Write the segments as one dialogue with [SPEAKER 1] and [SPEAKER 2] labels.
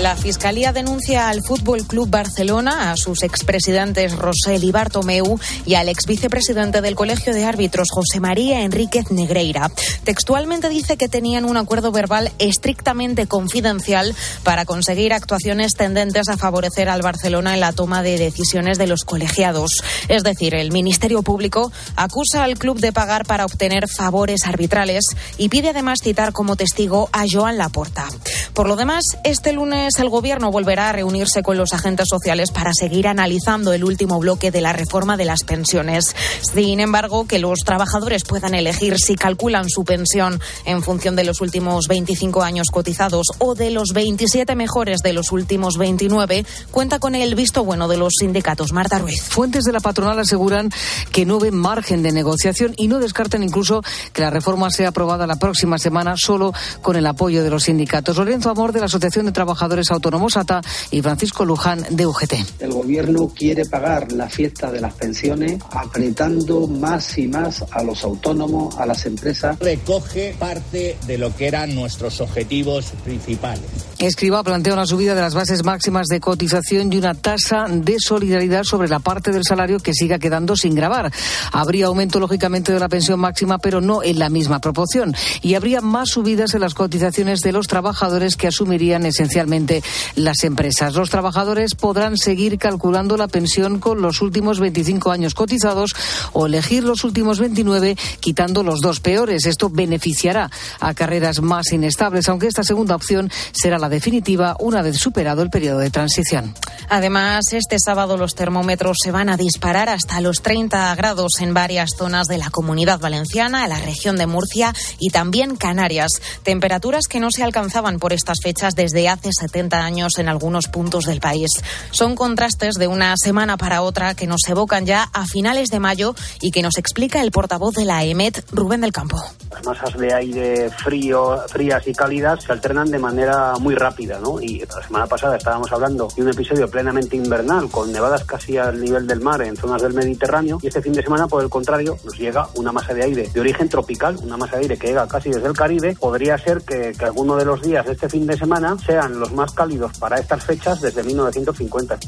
[SPEAKER 1] La Fiscalía denuncia al Fútbol Club Barcelona, a sus expresidentes Rosell y Bartomeu y al ex vicepresidente del Colegio de Árbitros José María Enríquez Negreira. Textualmente dice que tenían un acuerdo verbal estrictamente confidencial para conseguir actuaciones tendentes a favorecer al Barcelona en la toma de decisiones de los colegiados. Es decir, el Ministerio Público acusa al club de pagar para obtener favores arbitrales y pide además citar como testigo a Joan Laporta. Por lo demás, este lunes el Gobierno volverá a reunirse con los agentes sociales para seguir analizando el último bloque de la reforma de las pensiones. Sin embargo, que los trabajadores puedan elegir si calculan su pensión en función de los últimos 25 años cotizados o de los 27 mejores de los últimos 29, cuenta con el visto bueno de los sindicatos. Marta Ruiz.
[SPEAKER 2] Fuentes de la patronal aseguran que no ven margen de negociación y no descartan incluso que la reforma sea aprobada la próxima semana solo con el apoyo de los sindicatos. Lorenzo Amor de la Asociación de Trabajadores Autónomos ATA y Francisco Luján de UGT.
[SPEAKER 3] El gobierno quiere pagar la fiesta de las pensiones apretando más y más a los autónomos, a las empresas.
[SPEAKER 4] Recoge parte de lo que eran nuestros objetivos principales.
[SPEAKER 2] Escriba plantea una subida de las bases máximas de cotización y una tasa de solidaridad sobre la parte del salario que siga quedando sin grabar. Habría aumento, lógicamente, de la pensión máxima, pero no en la misma proporción. Y habría más subidas en las cotizaciones de los trabajadores que asumirían esencialmente las empresas. Los trabajadores podrán seguir calculando la pensión con los últimos 25 años cotizados o elegir los últimos 29 quitando los dos peores. Esto beneficiará a carreras más inestables, aunque esta segunda opción será la definitiva una vez superado el periodo de transición.
[SPEAKER 1] Además, este sábado los termómetros se van a disparar hasta los 30 grados en varias zonas de la comunidad valenciana, la región de Murcia y también Canarias. Temperaturas que no se alcanzaban por estas fechas desde hace 70 años en algunos puntos del país. Son contrastes de una semana para otra que nos evocan ya a finales de mayo y que nos explica el portavoz de la EMET, Rubén del Campo.
[SPEAKER 5] Las masas de aire frías y cálidas se alternan de manera muy rápida. Y la semana pasada estábamos hablando de un episodio plenamente invernal con nevadas casi al nivel del mar en zonas del Mediterráneo y este fin de semana, por el contrario, nos llega una masa de aire de origen tropical, una masa de aire que llega casi desde el Caribe. Podría ser que, que alguno de los días de este fin de semana sean los más cálidos para estas fechas desde 1950.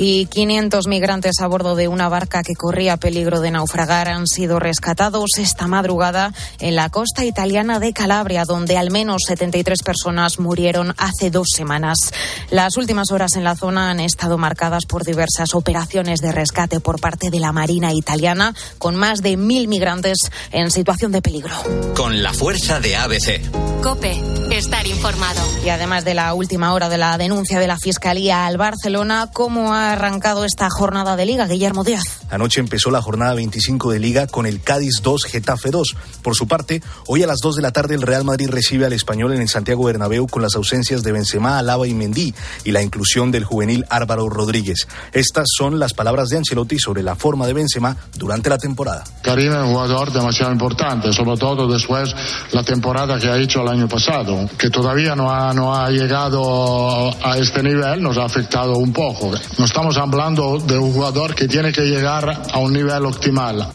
[SPEAKER 1] Y 500 migrantes a bordo de una barca que corría peligro de naufragar han sido rescatados esta madrugada en la costa italiana de Calabria, donde al menos 73 personas murieron hace dos semanas. Las últimas horas en la zona han estado marcadas por diversas operaciones de rescate por parte de la Marina italiana, con más de mil migrantes en situación de peligro.
[SPEAKER 6] Con la fuerza de ABC.
[SPEAKER 7] Cope, estar informado.
[SPEAKER 1] Y además de la última hora, de la denuncia de la Fiscalía al Barcelona. ¿Cómo ha arrancado esta jornada de Liga, Guillermo Díaz?
[SPEAKER 8] Anoche empezó la jornada 25 de Liga con el Cádiz 2, Getafe 2. Por su parte, hoy a las 2 de la tarde el Real Madrid recibe al Español en el Santiago Bernabéu con las ausencias de Benzema, Alaba y Mendy y la inclusión del juvenil Álvaro Rodríguez. Estas son las palabras de Ancelotti sobre la forma de Benzema durante la temporada.
[SPEAKER 9] Karim es un jugador demasiado importante, sobre todo después la temporada que ha hecho el año pasado, que todavía no ha, no ha llegado a este nivel nos ha afectado un poco. No estamos hablando de un jugador que tiene que llegar a un nivel optimal.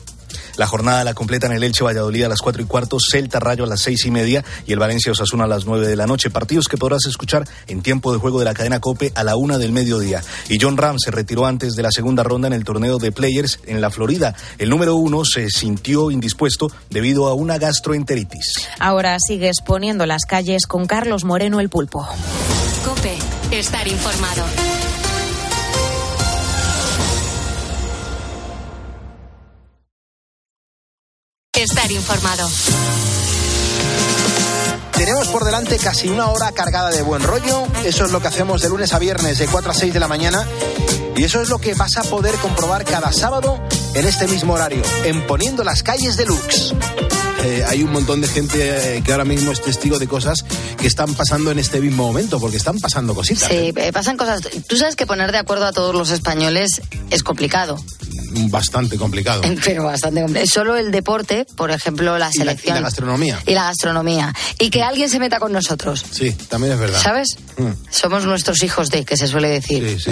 [SPEAKER 8] La jornada la completan el Elche Valladolid a las cuatro y cuarto, Celta Rayo a las seis y media y el Valencia Osasuna a las nueve de la noche. Partidos que podrás escuchar en tiempo de juego de la cadena Cope a la una del mediodía. Y John Ram se retiró antes de la segunda ronda en el torneo de Players en la Florida. El número uno se sintió indispuesto debido a una gastroenteritis.
[SPEAKER 1] Ahora sigue exponiendo las calles con Carlos Moreno el Pulpo.
[SPEAKER 7] Cope, estar informado. Informado.
[SPEAKER 10] Tenemos por delante casi una hora cargada de buen rollo. Eso es lo que hacemos de lunes a viernes de 4 a 6 de la mañana. Y eso es lo que vas a poder comprobar cada sábado en este mismo horario, en Poniendo las calles de Lux.
[SPEAKER 11] Eh, hay un montón de gente eh, que ahora mismo es testigo de cosas que están pasando en este mismo momento, porque están pasando cositas.
[SPEAKER 12] Sí, eh, pasan cosas. Tú sabes que poner de acuerdo a todos los españoles es complicado.
[SPEAKER 11] Bastante complicado.
[SPEAKER 12] Pero bastante complicado. Solo el deporte, por ejemplo, la selección.
[SPEAKER 11] Y la, gastronomía.
[SPEAKER 12] Y la gastronomía. Y que alguien se meta con nosotros.
[SPEAKER 11] Sí, también es verdad.
[SPEAKER 12] ¿Sabes? Mm. Somos nuestros hijos de, que se suele decir.
[SPEAKER 11] Sí, sí,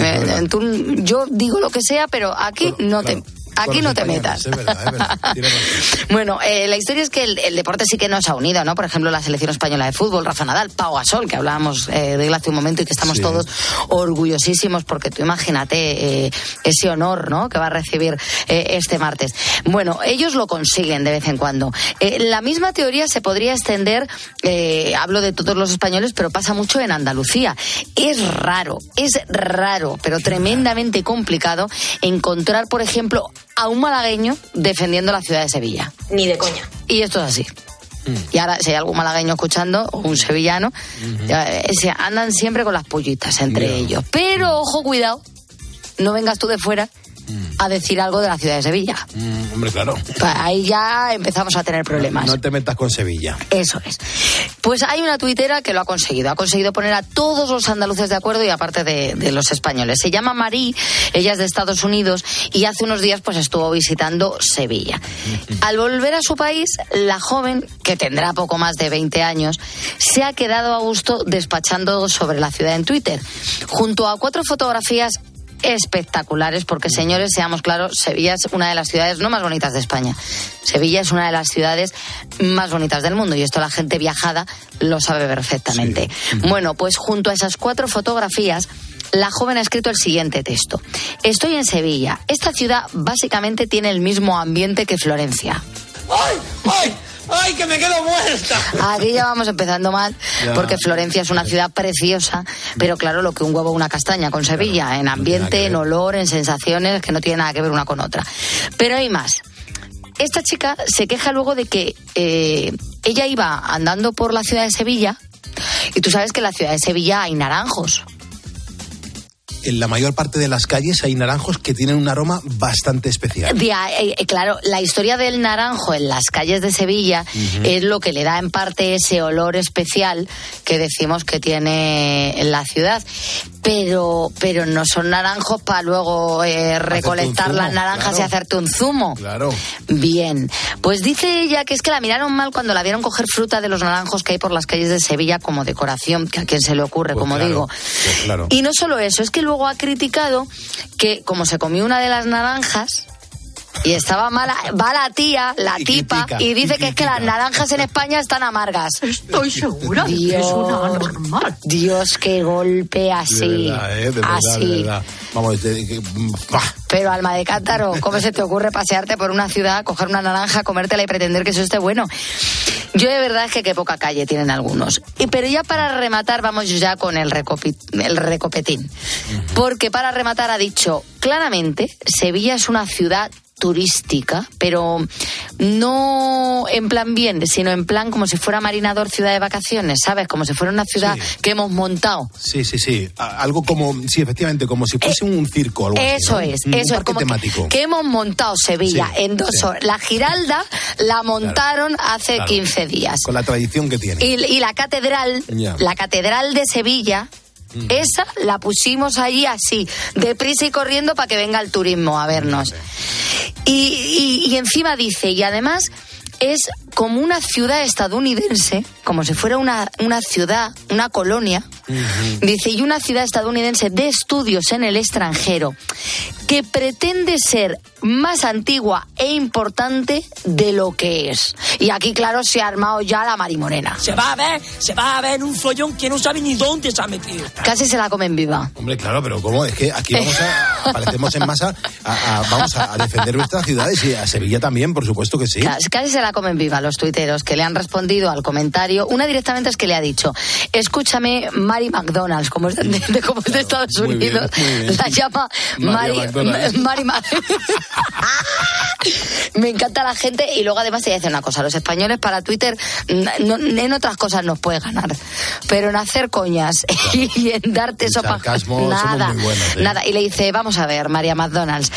[SPEAKER 12] yo digo lo que sea, pero aquí no te Aquí no te metas.
[SPEAKER 11] Es verdad, es verdad.
[SPEAKER 12] Bueno, eh, la historia es que el, el deporte sí que nos ha unido, ¿no? Por ejemplo, la selección española de fútbol, Rafa Nadal, Pau Gasol, que hablábamos eh, de él hace un momento y que estamos
[SPEAKER 11] Sí.
[SPEAKER 12] todos orgullosísimos porque tú imagínate eh, ese honor, ¿no? Que va a recibir eh, este martes. Bueno, ellos lo consiguen de vez en cuando. La misma teoría se podría extender, eh, hablo de todos los españoles, pero pasa mucho en Andalucía. Es raro, es raro, pero tremendamente complicado encontrar, por ejemplo, a un malagueño defendiendo la ciudad de Sevilla.
[SPEAKER 7] Ni de coña.
[SPEAKER 12] Y esto es así. Y ahora, si hay algún malagueño escuchando, o un sevillano, eh, se andan siempre con las pollitas entre ellos. Pero, ojo, cuidado, no vengas tú de fuera a decir algo de la ciudad de Sevilla.
[SPEAKER 11] Mm, hombre, claro.
[SPEAKER 12] Pa- Ahí ya empezamos a tener problemas.
[SPEAKER 11] No te metas con Sevilla.
[SPEAKER 12] Eso es. Pues hay una tuitera que lo ha conseguido. Ha conseguido poner a todos los andaluces de acuerdo y aparte de, de los españoles. Se llama Marí, ella es de Estados Unidos y hace unos días pues estuvo visitando Sevilla. Al volver a su país, la joven, que tendrá poco más de 20 años, se ha quedado a gusto despachando sobre la ciudad en Twitter, junto a cuatro fotografías espectaculares, porque señores, seamos claros, Sevilla es una de las ciudades no más bonitas de España. Sevilla es una de las ciudades más bonitas del mundo y esto la gente viajada lo sabe perfectamente. Bueno, pues junto a esas cuatro fotografías, la joven ha escrito el siguiente texto. Estoy en Sevilla. Esta ciudad básicamente tiene el mismo ambiente que Florencia.
[SPEAKER 13] ¡Ay! ¡Ay! ¡Ay, que me quedo muerta!
[SPEAKER 12] Aquí ya vamos empezando mal,
[SPEAKER 11] Ya.
[SPEAKER 12] porque Florencia es una ciudad preciosa, pero claro, lo que un huevo o una castaña con Sevilla, en ambiente, en olor, en sensaciones, que no tiene nada que ver una con otra. Pero hay más. Esta chica se queja luego de que eh, ella iba andando por la ciudad de Sevilla, y tú sabes que en la ciudad de Sevilla hay naranjos.
[SPEAKER 11] En la mayor parte de las calles hay naranjos que tienen un aroma bastante especial.
[SPEAKER 12] Ahí, eh, claro, la historia del naranjo en las calles de Sevilla es lo que le da en parte ese olor especial que decimos que tiene la ciudad. Pero, pero no son naranjos para luego eh, recolectar
[SPEAKER 11] zumo,
[SPEAKER 12] las naranjas
[SPEAKER 11] claro.
[SPEAKER 12] y hacerte un zumo.
[SPEAKER 11] Claro.
[SPEAKER 12] Bien, pues dice ella que es que la miraron mal cuando la vieron coger fruta de los naranjos que hay por las calles de Sevilla como decoración, que a quien se le ocurre,
[SPEAKER 11] Pues
[SPEAKER 12] como
[SPEAKER 11] claro,
[SPEAKER 12] digo.
[SPEAKER 11] pues claro.
[SPEAKER 12] Y no solo eso, es que luego ha criticado que como se comió una de las naranjas y estaba mala, va la tía, la
[SPEAKER 11] Y
[SPEAKER 12] tipa,
[SPEAKER 11] critica,
[SPEAKER 12] y dice
[SPEAKER 11] y
[SPEAKER 12] que es que las naranjas en España están amargas.
[SPEAKER 7] Estoy segura de que es una normal.
[SPEAKER 12] Dios, qué golpe
[SPEAKER 11] De
[SPEAKER 12] así.
[SPEAKER 11] verdad, ¿eh? De verdad,
[SPEAKER 12] así.
[SPEAKER 11] de verdad. Vamos, de-.
[SPEAKER 12] Pero alma de cántaro, ¿cómo se te ocurre pasearte por una ciudad, coger una naranja, comértela y pretender que eso esté bueno? Yo de verdad es que qué poca calle tienen algunos. Y, pero ya para rematar, vamos ya con el, recopi- el recopetín. Porque para rematar ha dicho claramente, Sevilla es una ciudad turística, pero no en plan bien, sino en plan como si fuera Marinador ciudad de vacaciones, ¿sabes? Como si fuera una ciudad
[SPEAKER 11] Sí.
[SPEAKER 12] que hemos montado.
[SPEAKER 11] Sí, sí, sí. Algo como, sí, efectivamente, como si fuese un circo. Algo así,
[SPEAKER 12] Eh, Eso
[SPEAKER 11] ¿no?
[SPEAKER 12] es,
[SPEAKER 11] Un
[SPEAKER 12] eso es como que-
[SPEAKER 11] temático.
[SPEAKER 12] Que, hemos montado Sevilla
[SPEAKER 11] Sí,
[SPEAKER 12] en dos
[SPEAKER 11] sí.
[SPEAKER 12] horas. La Giralda la montaron hace
[SPEAKER 11] Claro.
[SPEAKER 12] 15 días.
[SPEAKER 11] Con la tradición que tiene.
[SPEAKER 12] Y, y la catedral, la catedral de Sevilla, esa la pusimos allí así, deprisa y corriendo para que venga el turismo a vernos. Y, y- y encima dice, y además es como una ciudad estadounidense, como si fuera una, una ciudad, una colonia, dice, y una ciudad estadounidense de estudios en el extranjero, que pretende ser más antigua e importante de lo que es. Y aquí, claro, se ha armado ya la marimorena.
[SPEAKER 13] Se va a ver, se va a ver un follón que no sabe ni dónde se ha metido.
[SPEAKER 12] Casi se la comen viva.
[SPEAKER 11] Hombre, claro, pero ¿cómo? Es que aquí vamos a, aparecemos en masa, a- a- vamos a, a defender nuestras ciudades y a Sevilla también, por supuesto que sí.
[SPEAKER 12] Casi se la comen viva los tuiteros que le han respondido al comentario. Una directamente es que le ha dicho, escúchame, Mary McDonald's, como es de, de- como es de Estados
[SPEAKER 11] Muy bien,
[SPEAKER 12] Unidos,
[SPEAKER 11] muy bien.
[SPEAKER 12] la llama Mary. Mary Ma- Me encanta la gente y luego además te voy a decir una cosa, los españoles para Twitter mm, no- en otras cosas nos puede ganar, pero en hacer coñas y en darte
[SPEAKER 11] El
[SPEAKER 12] sopa nada,
[SPEAKER 11] buenos, ¿eh?
[SPEAKER 12] nada. Y le dice, vamos a ver, María McDonald's,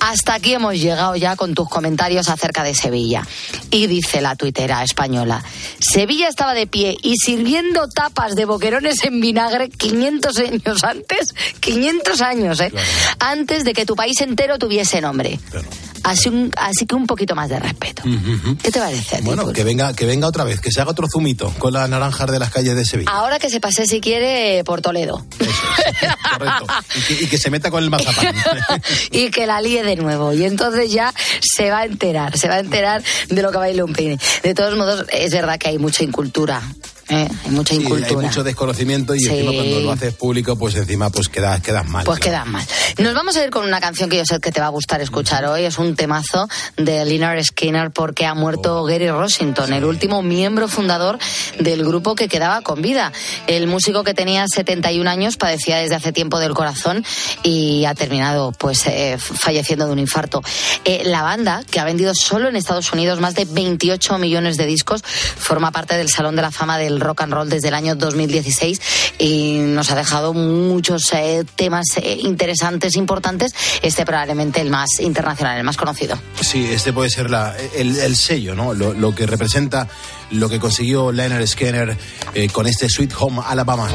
[SPEAKER 12] hasta aquí hemos llegado ya con tus comentarios acerca de Sevilla. Y dice la tuitera española, Sevilla estaba de pie y sirviendo tapas de boquerones en vinagre 500 años antes, 500 años, ¿eh? Antes de que tu país entero tuviese nombre. Así, un, así que un poquito más de respeto. ¿Qué te parece? a ti,
[SPEAKER 11] Bueno,
[SPEAKER 12] Pulpo?
[SPEAKER 11] que venga, que venga otra vez, que se haga otro zumito con las naranjas de las calles de Sevilla.
[SPEAKER 12] Ahora que se pase, si quiere, por Toledo.
[SPEAKER 11] Correcto. Y que, y que se meta con el mazapán.
[SPEAKER 12] y que la líe de nuevo. Y entonces ya se va a enterar, se va a enterar de lo que baila un peine. De todos modos, es verdad que hay mucha incultura. ¿Eh? Hay mucha
[SPEAKER 11] Sí,
[SPEAKER 12] incultura.
[SPEAKER 11] hay mucho desconocimiento y encima
[SPEAKER 12] Sí.
[SPEAKER 11] cuando lo haces público, pues encima pues quedas, quedas mal.
[SPEAKER 12] Pues
[SPEAKER 11] ¿no?
[SPEAKER 12] quedan mal. Nos vamos a ir con una canción que yo sé que te va a gustar escuchar hoy. Es un temazo de Leonard Skinner porque ha muerto
[SPEAKER 11] Oh.
[SPEAKER 12] Gary Rossington, el último miembro fundador del grupo que quedaba con vida. El músico que tenía 71 años padecía desde hace tiempo del corazón y ha terminado pues eh, falleciendo de un infarto. Eh, la banda, que ha vendido solo en Estados Unidos más de 28 millones de discos, forma parte del Salón de la Fama del Rock and Roll desde el año 2016 y nos ha dejado muchos eh, temas eh, interesantes, importantes. Este probablemente el más internacional, el más conocido.
[SPEAKER 11] Sí, este puede ser la, el, el sello, ¿no? Lo, lo que representa lo que consiguió Leonard Skinner eh, con este Sweet Home Alabama.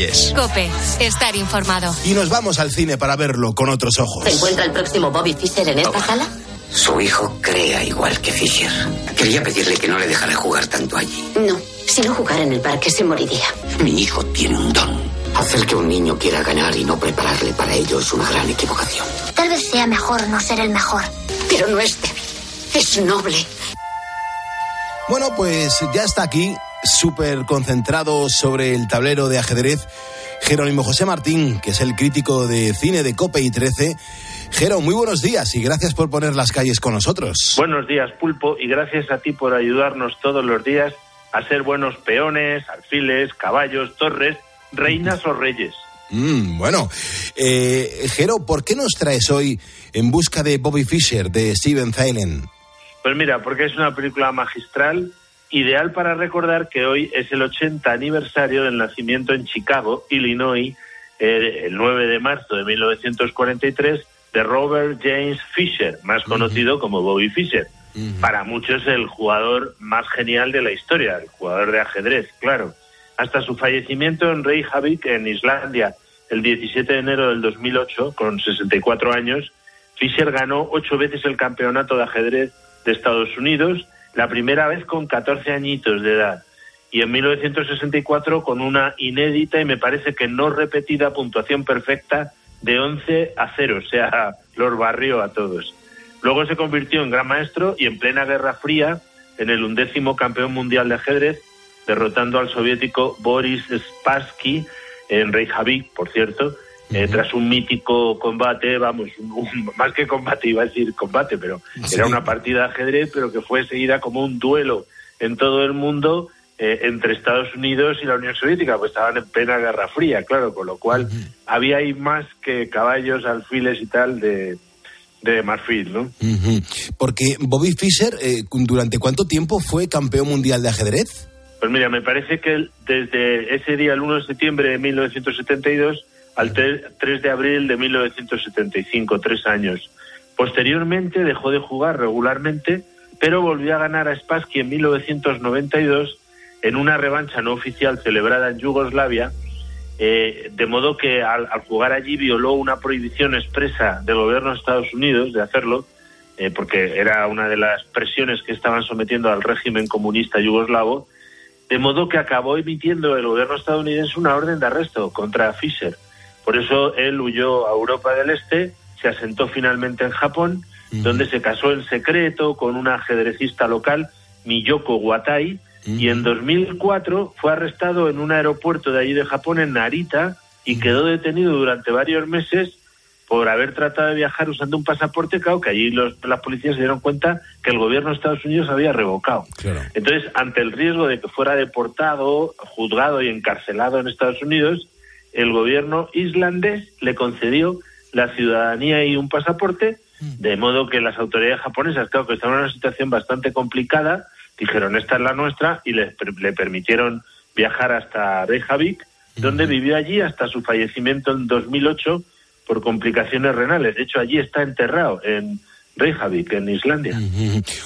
[SPEAKER 6] Calles.
[SPEAKER 14] Cope, estar informado.
[SPEAKER 11] Y nos vamos al cine para verlo con otros ojos.
[SPEAKER 15] ¿Se encuentra el próximo Bobby Fischer en esta sala?
[SPEAKER 16] Su hijo crea igual que Fisher. Quería pedirle que no le dejara jugar tanto allí.
[SPEAKER 15] No. Si no jugara en el parque se moriría.
[SPEAKER 16] Mi hijo tiene un don. Hacer que un niño quiera ganar y no prepararle para ello es una gran equivocación.
[SPEAKER 17] Tal vez sea mejor no ser el mejor.
[SPEAKER 15] Pero no es débil. Es noble.
[SPEAKER 11] Bueno, pues ya está aquí, súper concentrado sobre el tablero de ajedrez, Jerónimo José Martín, que es el crítico de cine de Cope y 13. Jero, muy buenos días y gracias por poner las calles con nosotros.
[SPEAKER 18] Buenos días, Pulpo, y gracias a ti por ayudarnos todos los días a ser buenos peones, alfiles, caballos, torres, reinas o reyes.
[SPEAKER 11] Mm, bueno, eh, Jero, ¿por qué nos traes hoy En busca de Bobby Fischer de Steven Thielen?
[SPEAKER 18] Pues mira, porque es una película magistral, ideal para recordar que hoy es el 80 aniversario del nacimiento en Chicago, Illinois, eh, el 9 de marzo de 1943, de Robert James Fisher, más conocido como Bobby Fischer. Para muchos el jugador más genial de la historia, el jugador de ajedrez, claro. Hasta su fallecimiento en Reykjavik, en Islandia, el 17 de enero del 2008, con 64 años, Fischer ganó ocho veces el campeonato de ajedrez de Estados Unidos, la primera vez con 14 añitos de edad, y en 1964 con una inédita y me parece que no repetida puntuación perfecta de 11 a 0, o sea, los barrió a todos. Luego se convirtió en gran maestro y en plena Guerra Fría en el undécimo campeón mundial de ajedrez, derrotando al soviético Boris Spassky en Reykjavik, por cierto, eh, tras un mítico combate, vamos, un- más que combate, iba a decir combate, pero
[SPEAKER 11] Sí.
[SPEAKER 18] era una partida de ajedrez, pero que fue seguida como un duelo en todo el mundo eh, entre Estados Unidos y la Unión Soviética, pues estaban en plena Guerra Fría, claro, con lo cual había ahí más que caballos, alfiles y tal de, de marfil, ¿no?
[SPEAKER 11] Ujú. Porque Bobby Fischer, eh, ¿durante cuánto tiempo fue campeón mundial de ajedrez?
[SPEAKER 18] Pues mira, me parece que desde ese día, el 1 de septiembre de 1972, al 3, 3 de abril de 1975, tres años. Posteriormente dejó de jugar regularmente, pero volvió a ganar a Spassky en 1992 en una revancha no oficial celebrada en Yugoslavia, eh, de modo que al, al, jugar allí violó una prohibición expresa del gobierno de Estados Unidos de hacerlo, eh, porque era una de las presiones que estaban sometiendo al régimen comunista yugoslavo, de modo que acabó emitiendo el gobierno estadounidense una orden de arresto contra Fischer. Por eso él huyó a Europa del Este, se asentó finalmente en Japón, donde se casó en secreto con una ajedrecista local, Miyoko Watai, y en 2004 fue arrestado en un aeropuerto de allí de Japón, en Narita, y quedó detenido durante varios meses por haber tratado de viajar usando un pasaporte, claro, que allí los, las policías se dieron cuenta que el gobierno de Estados Unidos había revocado.
[SPEAKER 11] Claro.
[SPEAKER 18] Entonces, ante el riesgo de que fuera deportado, juzgado y encarcelado en Estados Unidos, el gobierno islandés le concedió la ciudadanía y un pasaporte, de modo que las autoridades japonesas, claro, que estaban en una situación bastante complicada, dijeron, esta es la nuestra, y le, le permitieron viajar hasta Reykjavik, donde vivió allí hasta su fallecimiento en 2008 por complicaciones renales. De hecho, allí está enterrado, en Reykjavik, en Islandia.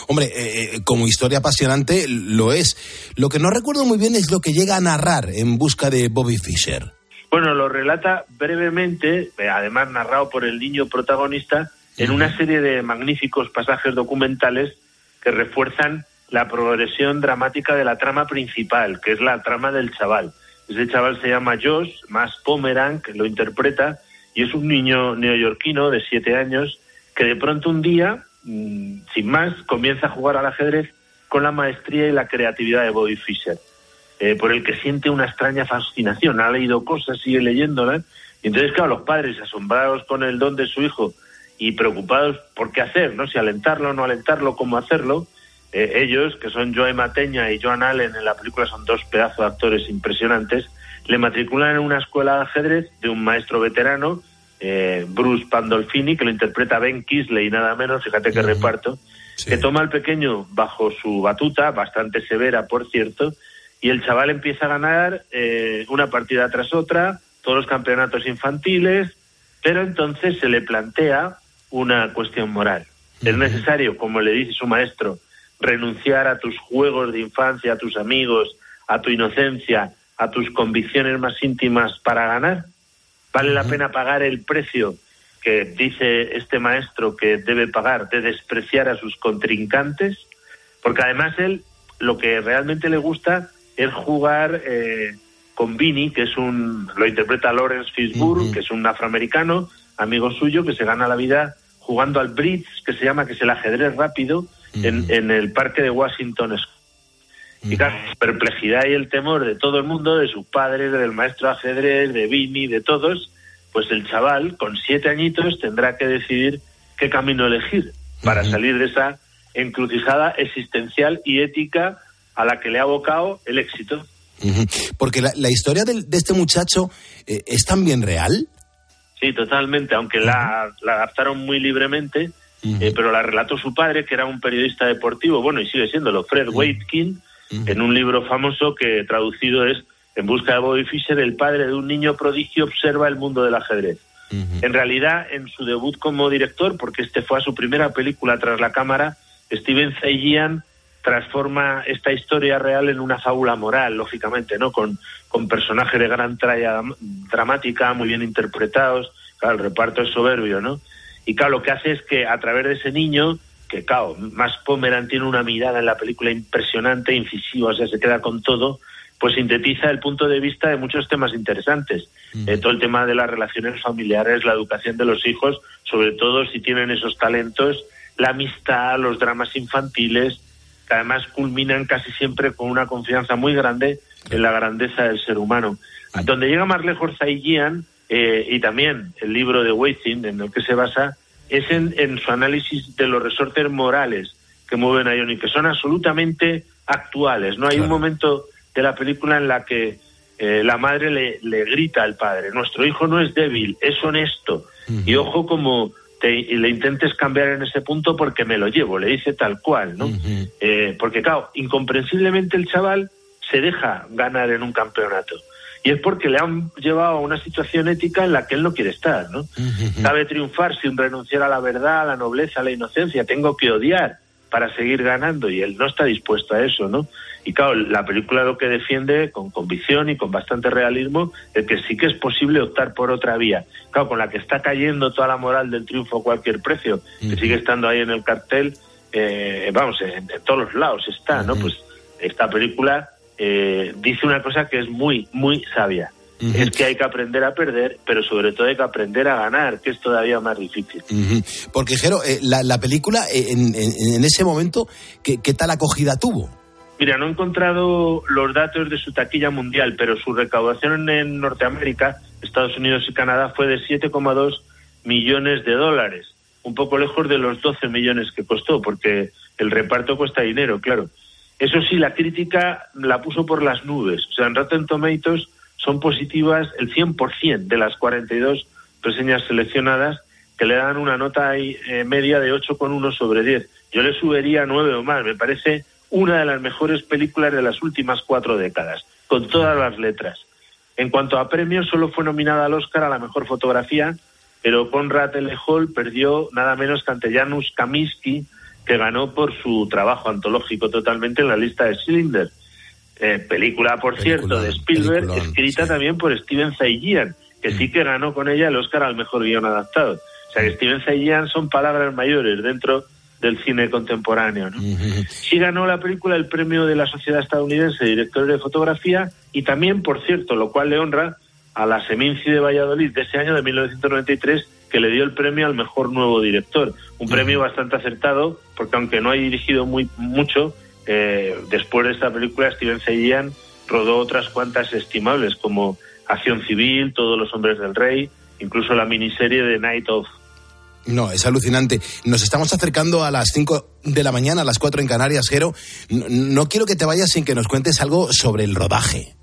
[SPEAKER 11] Hombre, eh, como historia apasionante lo es. Lo que no recuerdo muy bien es lo que llega a narrar en busca de Bobby Fischer.
[SPEAKER 18] Bueno, lo relata brevemente, eh, además narrado por el niño protagonista, en una serie de magníficos pasajes documentales que refuerzan la progresión dramática de la trama principal, que es la trama del chaval. Ese chaval se llama Josh, más Pomerang, que lo interpreta, y es un niño neoyorquino de siete años que de pronto un día, mmm, sin más, comienza a jugar al ajedrez con la maestría y la creatividad de Bobby Fischer, eh, por el que siente una extraña fascinación. Ha leído cosas, sigue leyéndolas, y entonces, claro, los padres asombrados con el don de su hijo y preocupados por qué hacer, ¿no? Si alentarlo o no alentarlo, cómo hacerlo, eh, ellos, que son Joe Mateña y Joan Allen en la película, son dos pedazos de actores impresionantes, le matriculan en una escuela de ajedrez de un maestro veterano, eh, Bruce Pandolfini, que lo interpreta Ben Kisley, nada menos, fíjate qué uh -huh. reparto, sí. que toma al pequeño bajo su batuta, bastante severa, por cierto, y el chaval empieza a ganar eh, una partida tras otra, todos los campeonatos infantiles, pero entonces se le plantea una cuestión moral. Es necesario, como le dice su maestro, renunciar a tus juegos de infancia, a tus amigos, a tu inocencia, a tus convicciones más íntimas para ganar? ¿Vale la pena pagar el precio que dice este maestro que debe pagar de despreciar a sus contrincantes? Porque además él lo que realmente le gusta es jugar eh, con Vini, que es un, lo interpreta Lawrence Fishburne, uh -huh. que es un afroamericano, amigo suyo, que se gana la vida jugando al bridge, que se llama, que es el ajedrez rápido, uh -huh. en, en el parque de Washington y claro, la perplejidad y el temor de todo el mundo, de sus padres, del maestro ajedrez, de Vini, de todos, pues el chaval con siete añitos tendrá que decidir qué camino elegir para uh salir de esa encrucijada existencial y ética a la que le ha abocado el éxito.
[SPEAKER 11] Uh -huh. Porque la, la historia de, de, este muchacho eh, es también real.
[SPEAKER 18] Sí, totalmente, aunque uh -huh. la, la, adaptaron muy libremente, eh, pero la relató su padre, que era un periodista deportivo, bueno, y sigue siéndolo, Fred Waitkin, en un libro famoso que traducido es En busca de Bobby Fischer, el padre de un niño prodigio observa el mundo del ajedrez. Uh -huh. En realidad, en su debut como director, porque este fue a su primera película tras la cámara, Steven Zaillian transforma esta historia real en una fábula moral, lógicamente, ¿no? Con, con personajes de gran tralla dramática, muy bien interpretados, claro, el reparto es soberbio, ¿no? Y claro, lo que hace es que a través de ese niño que, claro, más Pomeran tiene una mirada en la película impresionante, incisiva, o sea, se queda con todo, pues sintetiza el punto de vista de muchos temas interesantes. Mm. Eh, todo el tema de las relaciones familiares, la educación de los hijos, sobre todo si tienen esos talentos, la amistad, los dramas infantiles, que además culminan casi siempre con una confianza muy grande en la grandeza del ser humano. Donde llega más lejos Zaijian, eh, y también el libro de Weitzin, en el que se basa, es en, en, su análisis de los resortes morales que mueven a Ioni, que son absolutamente actuales. No hay claro. un momento de la película en la que eh, la madre le, le, grita al padre, nuestro hijo no es débil, es honesto. Uh -huh. Y ojo como te, le intentes cambiar en ese punto porque me lo llevo, le dice tal cual, ¿no? Uh -huh. eh, porque claro, incomprensiblemente el chaval se deja ganar en un campeonato. Y es porque le han llevado a una situación ética en la que él no quiere estar, ¿no? Uh -huh. Sabe triunfar sin renunciar a la verdad, a la nobleza, a la inocencia. Tengo que odiar para seguir ganando y él no está dispuesto a eso, ¿no? Y claro, la película lo que defiende con convicción y con bastante realismo es que sí que es posible optar por otra vía. Claro, con la que está cayendo toda la moral del triunfo a cualquier precio, que sigue estando ahí en el cartel, eh, vamos, en, en, todos los lados está, ¿no? Pues esta película eh, dice una cosa que es muy, muy sabia. Uh -huh. Es que hay que aprender a perder, pero sobre todo hay que aprender a ganar, que es todavía más difícil.
[SPEAKER 11] Uh -huh. Porque, Jero, eh, la, la, película en, en, en, ese momento, ¿qué, ¿qué tal acogida tuvo?
[SPEAKER 18] Mira, no he encontrado los datos de su taquilla mundial, pero su recaudación en Norteamérica, Estados Unidos y Canadá fue de 7,2 millones de dólares, un poco lejos de los 12 millones que costó, porque el reparto cuesta dinero, claro. Eso sí, la crítica la puso por las nubes. O sea, en Rotten Tomatoes son positivas el 100% de las 42 reseñas seleccionadas que le dan una nota eh, media de 8,1 sobre 10. Yo le subiría 9 o más. Me parece una de las mejores películas de las últimas cuatro décadas, con todas las letras. En cuanto a premios, solo fue nominada al Oscar a la mejor fotografía, pero Conrad L. Hall perdió nada menos que ante Janusz Kaminski, que ganó por su trabajo antológico totalmente en la lista de Cylinder. Eh, película, por cierto, de Spielberg, escrita sí. también por Steven Zaillian, que mm. sí que ganó con ella el Oscar al mejor guion adaptado. O sea que Steven Zaillian son palabras mayores dentro del cine contemporáneo. ¿no? Uh -huh. Sí ganó la película el premio de la Sociedad Estadounidense de Directores de Fotografía y también, por cierto, lo cual le honra a la Seminci de Valladolid de ese año de 1993 que le dio el premio al mejor nuevo director. Un premio bastante acertado, porque aunque no ha dirigido muy mucho, eh, después de esta película Steven Zaillian rodó otras cuantas estimables, como Acción Civil, Todos los Hombres del Rey, incluso la miniserie de Night of.
[SPEAKER 11] No, es alucinante. Nos estamos acercando a las 5 de la mañana, a las 4 en Canarias, Jero. No, no quiero que te vayas sin que nos cuentes algo sobre el rodaje.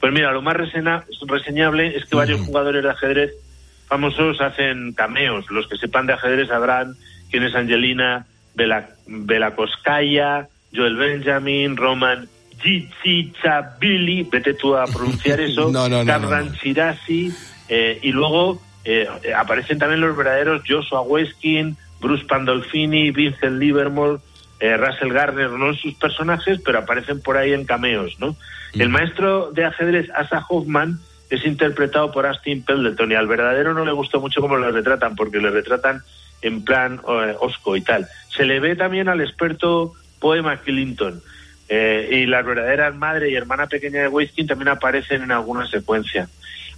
[SPEAKER 18] Pues mira, lo más reseña, reseñable es que varios jugadores de ajedrez famosos hacen cameos. Los que sepan de ajedrez sabrán quién es Angelina Belakoskaya, Joel Benjamin, Roman Billy, vete tú a pronunciar eso,
[SPEAKER 11] no, no, no,
[SPEAKER 18] Carran Chirasi, eh, y luego eh, aparecen también los verdaderos Joshua Weskin, Bruce Pandolfini, Vincent Livermore, eh, Russell Garner, no sus personajes, pero aparecen por ahí en cameos, ¿no? Mm. El maestro de ajedrez Asa Hoffman es interpretado por Austin Pendleton y al verdadero no le gustó mucho cómo lo retratan, porque le retratan en plan eh, osco y tal. Se le ve también al experto Poema Clinton eh, y las verdaderas madre y hermana pequeña de Weiskin también aparecen en alguna secuencia.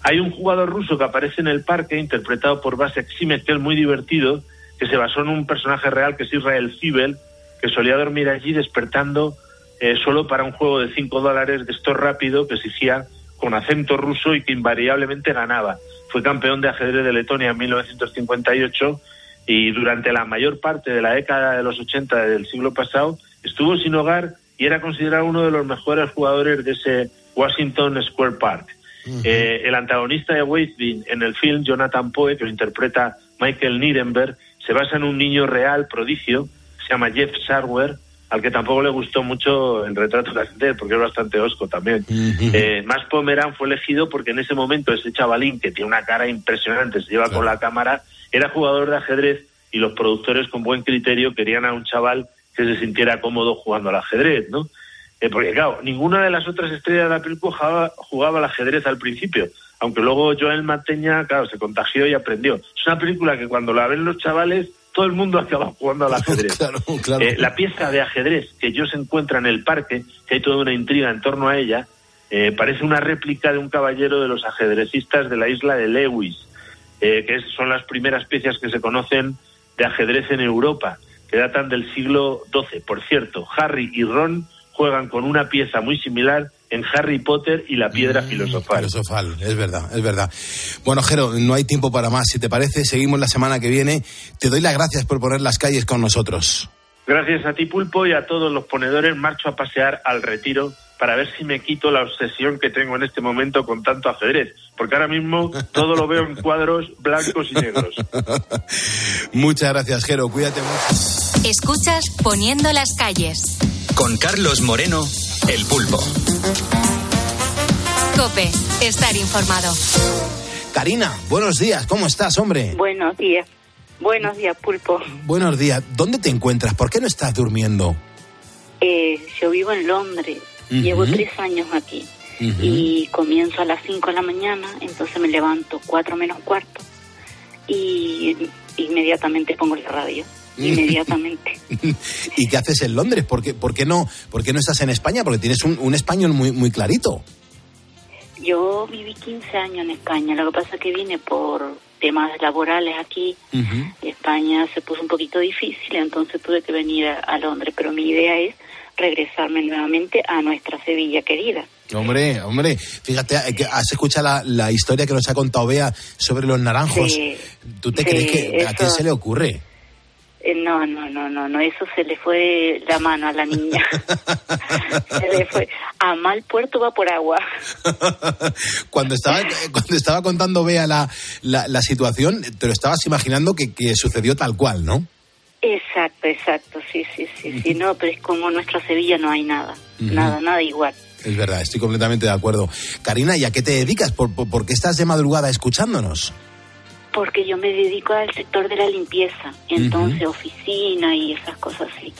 [SPEAKER 18] Hay un jugador ruso que aparece en el parque, interpretado por Vasek es muy divertido, que se basó en un personaje real que es Israel Zibel, que solía dormir allí despertando eh, solo para un juego de 5 dólares de esto rápido que se hacía con acento ruso y que invariablemente ganaba. Fue campeón de ajedrez de Letonia en 1958 y durante la mayor parte de la década de los 80 del siglo pasado estuvo sin hogar y era considerado uno de los mejores jugadores de ese Washington Square Park. Uh -huh. eh, el antagonista de Weisbin en el film, Jonathan Poe, que lo interpreta Michael Nierenberg, se basa en un niño real prodigio, se llama Jeff Sarwer, al que tampoco le gustó mucho el retrato de ajedrez, porque es bastante osco también. Uh -huh. eh, Max Pomeran fue elegido porque en ese momento ese chavalín, que tiene una cara impresionante, se lleva claro. con la cámara, era jugador de ajedrez y los productores con buen criterio querían a un chaval que se sintiera cómodo jugando al ajedrez, ¿no? Eh, porque claro, ninguna de las otras estrellas de la película jugaba, jugaba al ajedrez al principio, aunque luego Joel Mateña, claro, se contagió y aprendió. Es una película que cuando la ven los chavales, todo el mundo acaba jugando al ajedrez.
[SPEAKER 11] claro, claro.
[SPEAKER 18] Eh, la pieza de ajedrez que ellos encuentran en el parque, que hay toda una intriga en torno a ella, eh, parece una réplica de un caballero de los ajedrecistas de la isla de Lewis, eh, que son las primeras piezas que se conocen de ajedrez en Europa, que datan del siglo XII. Por cierto, Harry y Ron juegan con una pieza muy similar en Harry Potter y la piedra mm, filosofal.
[SPEAKER 11] Filosofal, es verdad, es verdad. Bueno, Jero, no hay tiempo para más. Si te parece, seguimos la semana que viene. Te doy las gracias por poner las calles con nosotros.
[SPEAKER 18] Gracias a ti, Pulpo, y a todos los ponedores. Marcho a pasear al retiro para ver si me quito la obsesión que tengo en este momento con tanto ajedrez, porque ahora mismo todo lo veo en cuadros blancos y negros.
[SPEAKER 11] Muchas gracias, Jero, cuídate mucho.
[SPEAKER 14] Escuchas Poniendo las calles.
[SPEAKER 6] Con Carlos Moreno, El Pulpo.
[SPEAKER 14] Cope, estar informado.
[SPEAKER 11] Karina, buenos días, ¿cómo estás, hombre?
[SPEAKER 19] Buenos días. Buenos días, Pulpo.
[SPEAKER 11] Buenos días. ¿Dónde te encuentras? ¿Por qué no estás durmiendo?
[SPEAKER 19] Eh, yo vivo en Londres. Llevo tres años aquí. Y comienzo a las 5 de la mañana, entonces me levanto cuatro menos cuarto y inmediatamente pongo la radio. Inmediatamente.
[SPEAKER 11] ¿Y qué haces en Londres? ¿Por qué, por qué no, por qué no estás en España? Porque tienes un, un español muy, muy clarito.
[SPEAKER 19] Yo viví 15 años en España, lo que pasa es que vine por temas laborales aquí. España se puso un poquito difícil, entonces tuve que venir a, a Londres, pero mi idea es regresarme nuevamente a nuestra Sevilla querida.
[SPEAKER 11] Hombre, hombre, fíjate, eh, has escuchado la, la historia que nos ha contado Bea sobre los naranjos.
[SPEAKER 19] Sí,
[SPEAKER 11] ¿Tú te
[SPEAKER 19] sí,
[SPEAKER 11] crees que a quién
[SPEAKER 19] eso-
[SPEAKER 11] se le ocurre?
[SPEAKER 19] Eh, no, no, no, no, no, eso se le fue la mano a la niña. se le fue. A mal puerto va por agua.
[SPEAKER 11] Cuando estaba, cuando estaba contando Bea la, la, la situación, te lo estabas imaginando que, que sucedió tal cual, ¿no?
[SPEAKER 19] Exacto, exacto, sí, sí, sí, sí, no, pero es como nuestra Sevilla no hay nada, nada, nada igual.
[SPEAKER 11] Es verdad, estoy completamente de acuerdo. Karina, ¿y a qué te dedicas? ¿Por, por, por qué estás de madrugada escuchándonos?
[SPEAKER 19] Porque yo me dedico al sector de la limpieza, entonces oficina y esas cosas así.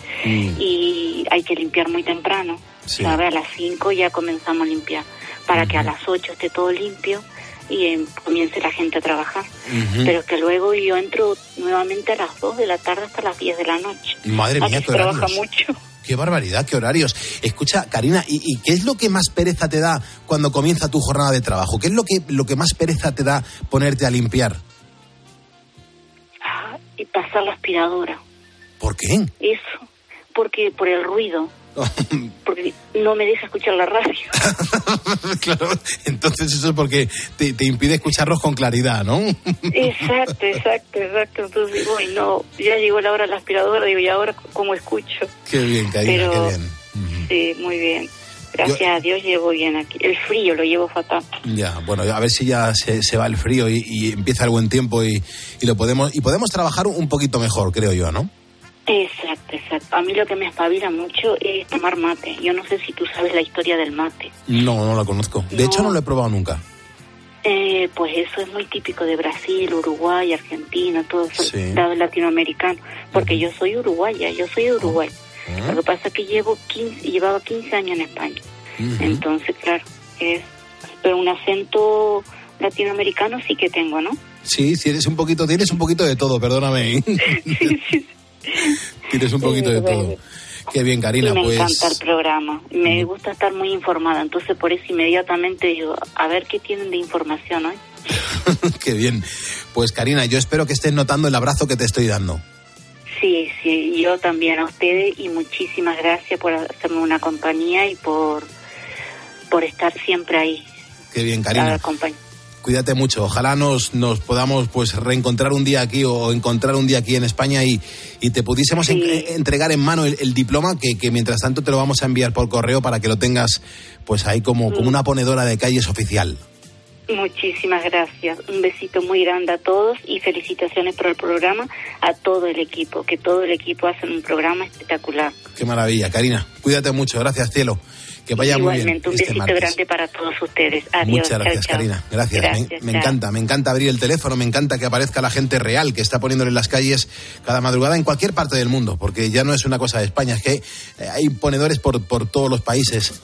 [SPEAKER 19] Y hay que limpiar muy temprano,
[SPEAKER 11] Sí.
[SPEAKER 19] ¿sabes? A las 5 ya comenzamos a limpiar, para que a las 8 esté todo limpio y eh, comience la gente a trabajar. Pero que luego yo entro nuevamente a las 2 de la tarde hasta las 10 de la noche.
[SPEAKER 11] Madre
[SPEAKER 19] Aquí
[SPEAKER 11] mía, qué
[SPEAKER 19] trabaja mucho.
[SPEAKER 11] Qué barbaridad, qué horarios. Escucha, Karina, ¿y, y qué es lo que más pereza te da cuando comienza tu jornada de trabajo? ¿Qué es lo que, lo que más pereza te da ponerte a limpiar?
[SPEAKER 19] Y pasar la aspiradora.
[SPEAKER 11] ¿Por qué?
[SPEAKER 19] Eso, porque por el ruido, porque no me deja escuchar la radio.
[SPEAKER 11] claro, entonces eso es porque te, te impide escucharlos con claridad, ¿no?
[SPEAKER 19] Exacto, exacto, exacto. Entonces digo, "Ay, no, ya llegó la hora de la aspiradora, digo, ¿y ahora cómo escucho?
[SPEAKER 11] qué bien, Karina,
[SPEAKER 19] Pero-
[SPEAKER 11] qué bien.
[SPEAKER 19] Sí, muy bien. Gracias a Dios llevo bien aquí. El frío lo llevo fatal.
[SPEAKER 11] Ya, bueno, a ver si ya se, se va el frío y, y empieza el buen tiempo y, y lo podemos y podemos trabajar un poquito mejor, creo yo, ¿no?
[SPEAKER 19] Exacto, exacto. A mí lo que me espabila mucho es tomar mate. Yo no sé si tú sabes la historia del mate.
[SPEAKER 11] No, no lo conozco. De hecho, no lo he probado nunca.
[SPEAKER 19] Eh, pues eso es muy típico de Brasil, Uruguay, Argentina, todo eso,
[SPEAKER 11] Sí.
[SPEAKER 19] latinoamericano. Porque yo soy uruguaya, yo soy de Uruguay. Lo que pasa es que llevo 15, llevaba 15 años en España. Entonces, claro, es, pero un acento latinoamericano sí que tengo, ¿no?
[SPEAKER 11] Sí, sí, eres un poquito, tienes un poquito de todo, perdóname. ¿eh? tienes un poquito de todo. Qué bien, Karina,
[SPEAKER 19] me
[SPEAKER 11] pues
[SPEAKER 19] encanta el programa. Me gusta estar muy informada. Entonces, por eso inmediatamente digo, a ver qué tienen de información hoy.
[SPEAKER 11] qué bien. Pues Karina, yo espero que estés notando el abrazo que te estoy dando.
[SPEAKER 19] Sí, sí, yo también a ustedes y muchísimas gracias por hacerme una compañía y por, por estar siempre ahí.
[SPEAKER 11] Qué bien,
[SPEAKER 19] acompañ-
[SPEAKER 11] Cuídate mucho. Ojalá nos, nos podamos pues reencontrar un día aquí o encontrar un día aquí en España y, y te pudiésemos en- entregar en mano el, el diploma que, que mientras tanto te lo vamos a enviar por correo para que lo tengas pues ahí como, como una ponedora de calles oficial.
[SPEAKER 19] Muchísimas gracias. Un besito muy grande a todos y felicitaciones por el programa a todo el equipo, que todo el equipo hace un programa espectacular.
[SPEAKER 11] Qué maravilla, Karina. Cuídate mucho. Gracias, cielo. Que vaya muy bien.
[SPEAKER 19] Igualmente, un
[SPEAKER 11] este
[SPEAKER 19] besito grande para todos ustedes. Adiós.
[SPEAKER 11] Muchas gracias,
[SPEAKER 19] chao.
[SPEAKER 11] Karina. Gracias. Me-
[SPEAKER 19] Gracias,
[SPEAKER 11] me encanta, me encanta abrir el teléfono, me encanta que aparezca la gente real que está poniéndole en las calles cada madrugada en cualquier parte del mundo, porque ya no es una cosa de España, es que eh, hay ponedores por, por todos los países.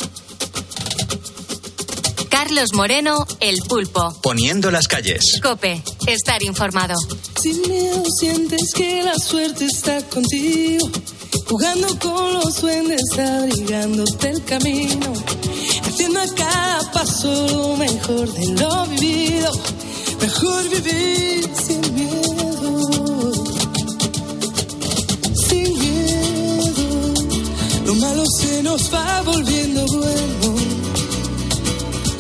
[SPEAKER 14] Carlos Moreno, El Pulpo.
[SPEAKER 6] Poniendo las calles.
[SPEAKER 14] Cope, estar informado.
[SPEAKER 20] Sin miedo sientes que la suerte está contigo, jugando con los duendes, abrigándote el camino, haciendo a cada paso lo mejor de lo vivido, mejor vivir sin miedo, sin miedo, lo malo se nos va volviendo bueno.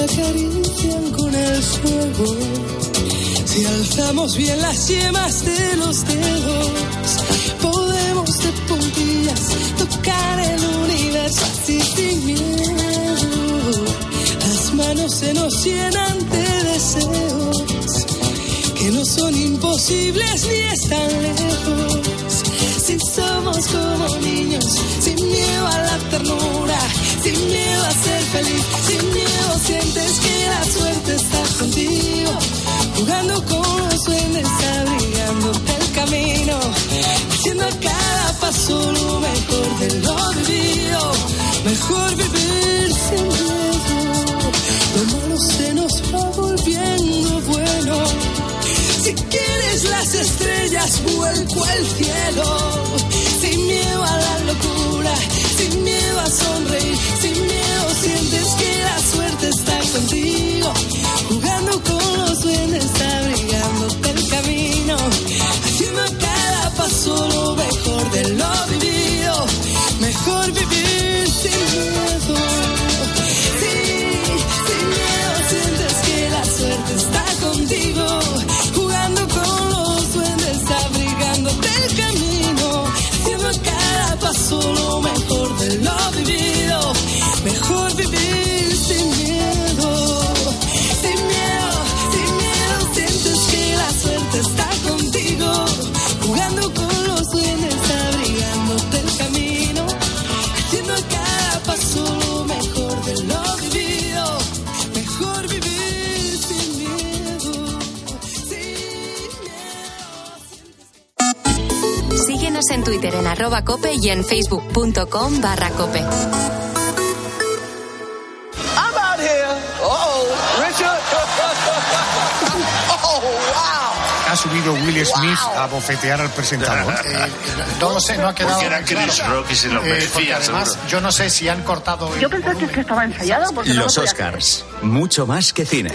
[SPEAKER 20] acarician con el fuego. Si alzamos bien las yemas de los dedos, podemos de puntillas tocar el universo sin miedo. Las manos se nos llenan de deseos que no son imposibles ni están lejos. Si somos como niños, sin miedo a la ternura, sin miedo a ser feliz, sin estrellas, vuelco al cielo.
[SPEAKER 14] Twitter en arroba cope y en facebook.com barra cope.
[SPEAKER 21] I'm out here. Oh, Richard. oh, wow.
[SPEAKER 22] Ha subido Will Smith a bofetear al presentador.
[SPEAKER 23] Eh, no lo sé, no ha quedado.
[SPEAKER 22] Porque era
[SPEAKER 23] muy claro.
[SPEAKER 22] Chris Rock y se lo
[SPEAKER 23] Eh,
[SPEAKER 22] merecía,
[SPEAKER 23] porque además,
[SPEAKER 22] seguro.
[SPEAKER 23] yo no sé si han cortado.
[SPEAKER 24] Yo pensé que, es que estaba ensayado porque no
[SPEAKER 6] Los
[SPEAKER 24] lo podía
[SPEAKER 6] Oscars, mucho más que cine.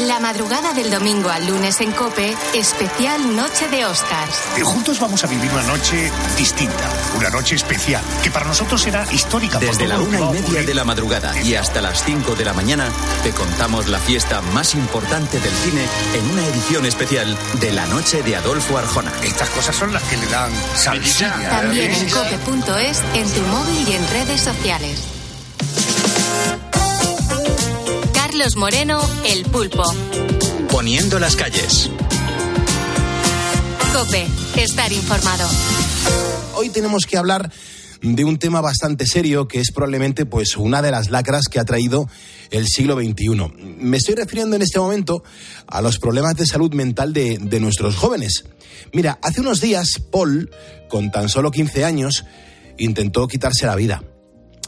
[SPEAKER 14] La madrugada del domingo al lunes en cope, especial Noche de Oscars.
[SPEAKER 22] Y juntos vamos a vivir una noche distinta, una noche especial, que para nosotros será histórica.
[SPEAKER 6] Desde la una y media de la madrugada y hasta las 5 de la mañana te contamos la fiesta más importante del cine en una edición especial de la noche de Adolfo Arjona.
[SPEAKER 22] Estas cosas son las que le dan salsilla.
[SPEAKER 14] También en cope.es, en tu móvil y en redes sociales. Carlos Moreno, El Pulpo.
[SPEAKER 6] Poniendo las calles.
[SPEAKER 14] Cope, estar informado.
[SPEAKER 11] Hoy tenemos que hablar de un tema bastante serio que es probablemente pues una de las lacras que ha traído el siglo XXI. Me estoy refiriendo en este momento a los problemas de salud mental de, de nuestros jóvenes. Mira, hace unos días Paul, con tan solo 15 años, intentó quitarse la vida.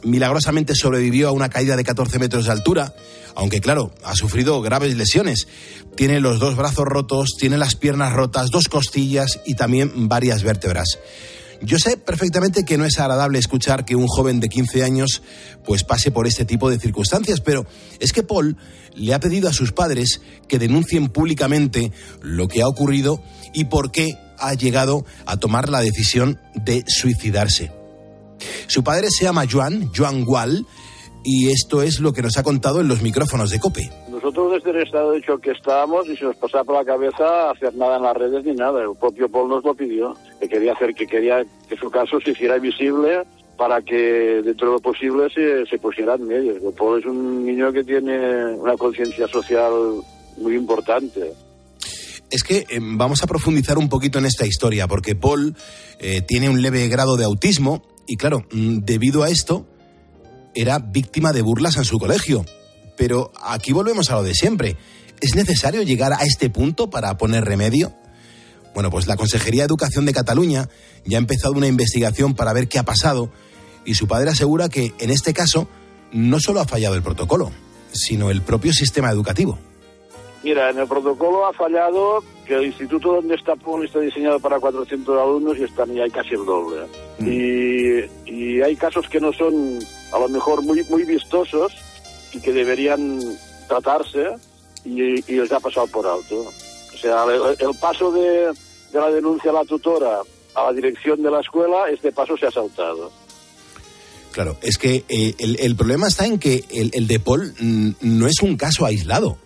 [SPEAKER 11] Milagrosamente sobrevivió a una caída de 14 metros de altura, aunque claro, ha sufrido graves lesiones. Tiene los dos brazos rotos, tiene las piernas rotas, dos costillas y también varias vértebras. Yo sé perfectamente que no es agradable escuchar que un joven de 15 años pues pase por este tipo de circunstancias, pero es que Paul le ha pedido a sus padres que denuncien públicamente lo que ha ocurrido y por qué ha llegado a tomar la decisión de suicidarse. Su padre se llama Joan, Joan Wall, y esto es lo que nos ha contado en los micrófonos de COPE.
[SPEAKER 25] Nosotros desde el estado de choque estábamos y se nos pasaba por la cabeza hacer nada en las redes ni nada. El propio Paul nos lo pidió, que quería hacer, que quería que su caso se hiciera visible para que dentro de lo posible se, se pusiera en medio. Paul es un niño que tiene una conciencia social muy importante.
[SPEAKER 11] Es que eh, vamos a profundizar un poquito en esta historia, porque Paul eh, tiene un leve grado de autismo y claro, mm, debido a esto, era víctima de burlas en su colegio. Pero aquí volvemos a lo de siempre. ¿Es necesario llegar a este punto para poner remedio? Bueno, pues la Consejería de Educación de Cataluña ya ha empezado una investigación para ver qué ha pasado y su padre asegura que en este caso no solo ha fallado el protocolo, sino el propio sistema educativo.
[SPEAKER 25] Mira, en el protocolo ha fallado que el instituto donde está Paul está diseñado para 400 alumnos y están y hay casi el doble. Y, hay casos que no son a lo mejor muy, muy vistosos y que deberían tratarse y, y les ha pasado por alto. O sea, el, el paso de, de la denuncia a la tutora a la dirección de la escuela, este paso se ha saltado.
[SPEAKER 11] Claro, es que eh, el, el problema está en que el, el de Paul no es un caso aislado.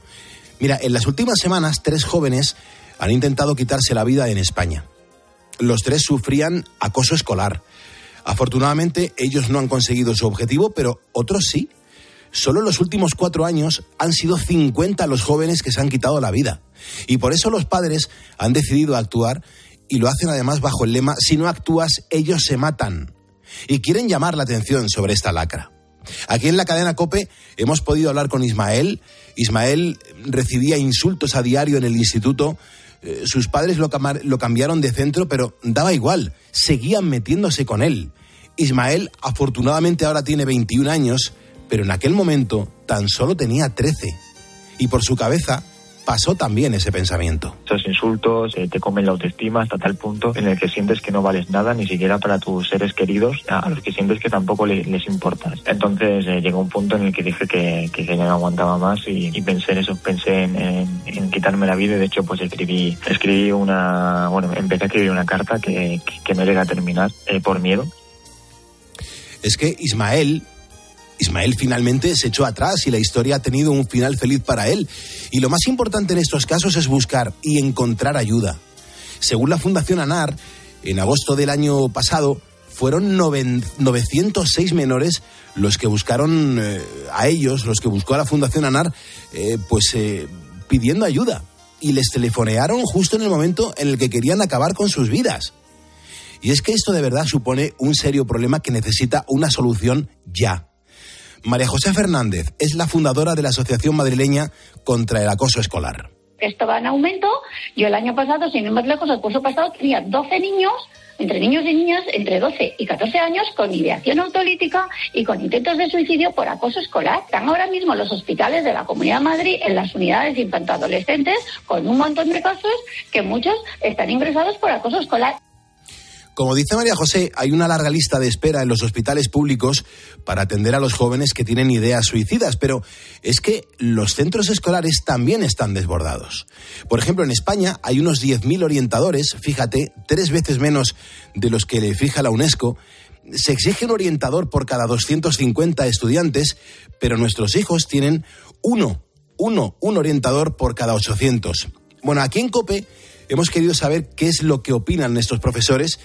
[SPEAKER 11] Mira, en las últimas semanas tres jóvenes han intentado quitarse la vida en España. Los tres sufrían acoso escolar. Afortunadamente ellos no han conseguido su objetivo, pero otros sí. Solo en los últimos cuatro años han sido 50 los jóvenes que se han quitado la vida. Y por eso los padres han decidido actuar y lo hacen además bajo el lema, si no actúas, ellos se matan. Y quieren llamar la atención sobre esta lacra. Aquí en la cadena Cope hemos podido hablar con Ismael. Ismael recibía insultos a diario en el instituto. Eh, sus padres lo, lo cambiaron de centro, pero daba igual. Seguían metiéndose con él. Ismael afortunadamente ahora tiene 21 años, pero en aquel momento tan solo tenía 13. Y por su cabeza pasó también ese pensamiento.
[SPEAKER 26] Esos insultos eh, te comen la autoestima hasta tal punto en el que sientes que no vales nada, ni siquiera para tus seres queridos, a, los que sientes que tampoco le- les importas. Entonces eh, llegó un punto en el que dije que, que ya no aguantaba más y, y pensé en eso, pensé en, en- en quitarme la vida y de hecho pues escribí, escribí una, bueno, empecé a escribir una carta que, que, que no llegué a terminar eh, por miedo.
[SPEAKER 11] es que Ismael, Ismael finalmente se echó atrás y la historia ha tenido un final feliz para él. Y lo más importante en estos casos es buscar y encontrar ayuda. Según la Fundación ANAR, en agosto del año pasado fueron noven- 906 menores los que buscaron eh, a ellos, los que buscó a la Fundación ANAR, eh, pues eh, pidiendo ayuda. Y les telefonearon justo en el momento en el que querían acabar con sus vidas. Y es que esto de verdad supone un serio problema que necesita una solución ya. María José Fernández es la fundadora de la Asociación Madrileña contra el Acoso Escolar.
[SPEAKER 24] Esto va en aumento. Yo el año pasado, sin ir más lejos, el curso pasado tenía 12 niños, entre niños y niñas, entre 12 y 14 años, con ideación autolítica y con intentos de suicidio por acoso escolar. Están ahora mismo los hospitales de la Comunidad de Madrid en las unidades infantoadolescentes con un montón de casos que muchos están ingresados por acoso escolar.
[SPEAKER 11] Como dice María José, hay una larga lista de espera en los hospitales públicos para atender a los jóvenes que tienen ideas suicidas, pero es que los centros escolares también están desbordados. Por ejemplo, en España hay unos 10.000 orientadores, fíjate, tres veces menos de los que le fija la UNESCO. Se exige un orientador por cada 250 estudiantes, pero nuestros hijos tienen uno, uno, un orientador por cada 800. Bueno, aquí en COPE hemos querido saber qué es lo que opinan estos profesores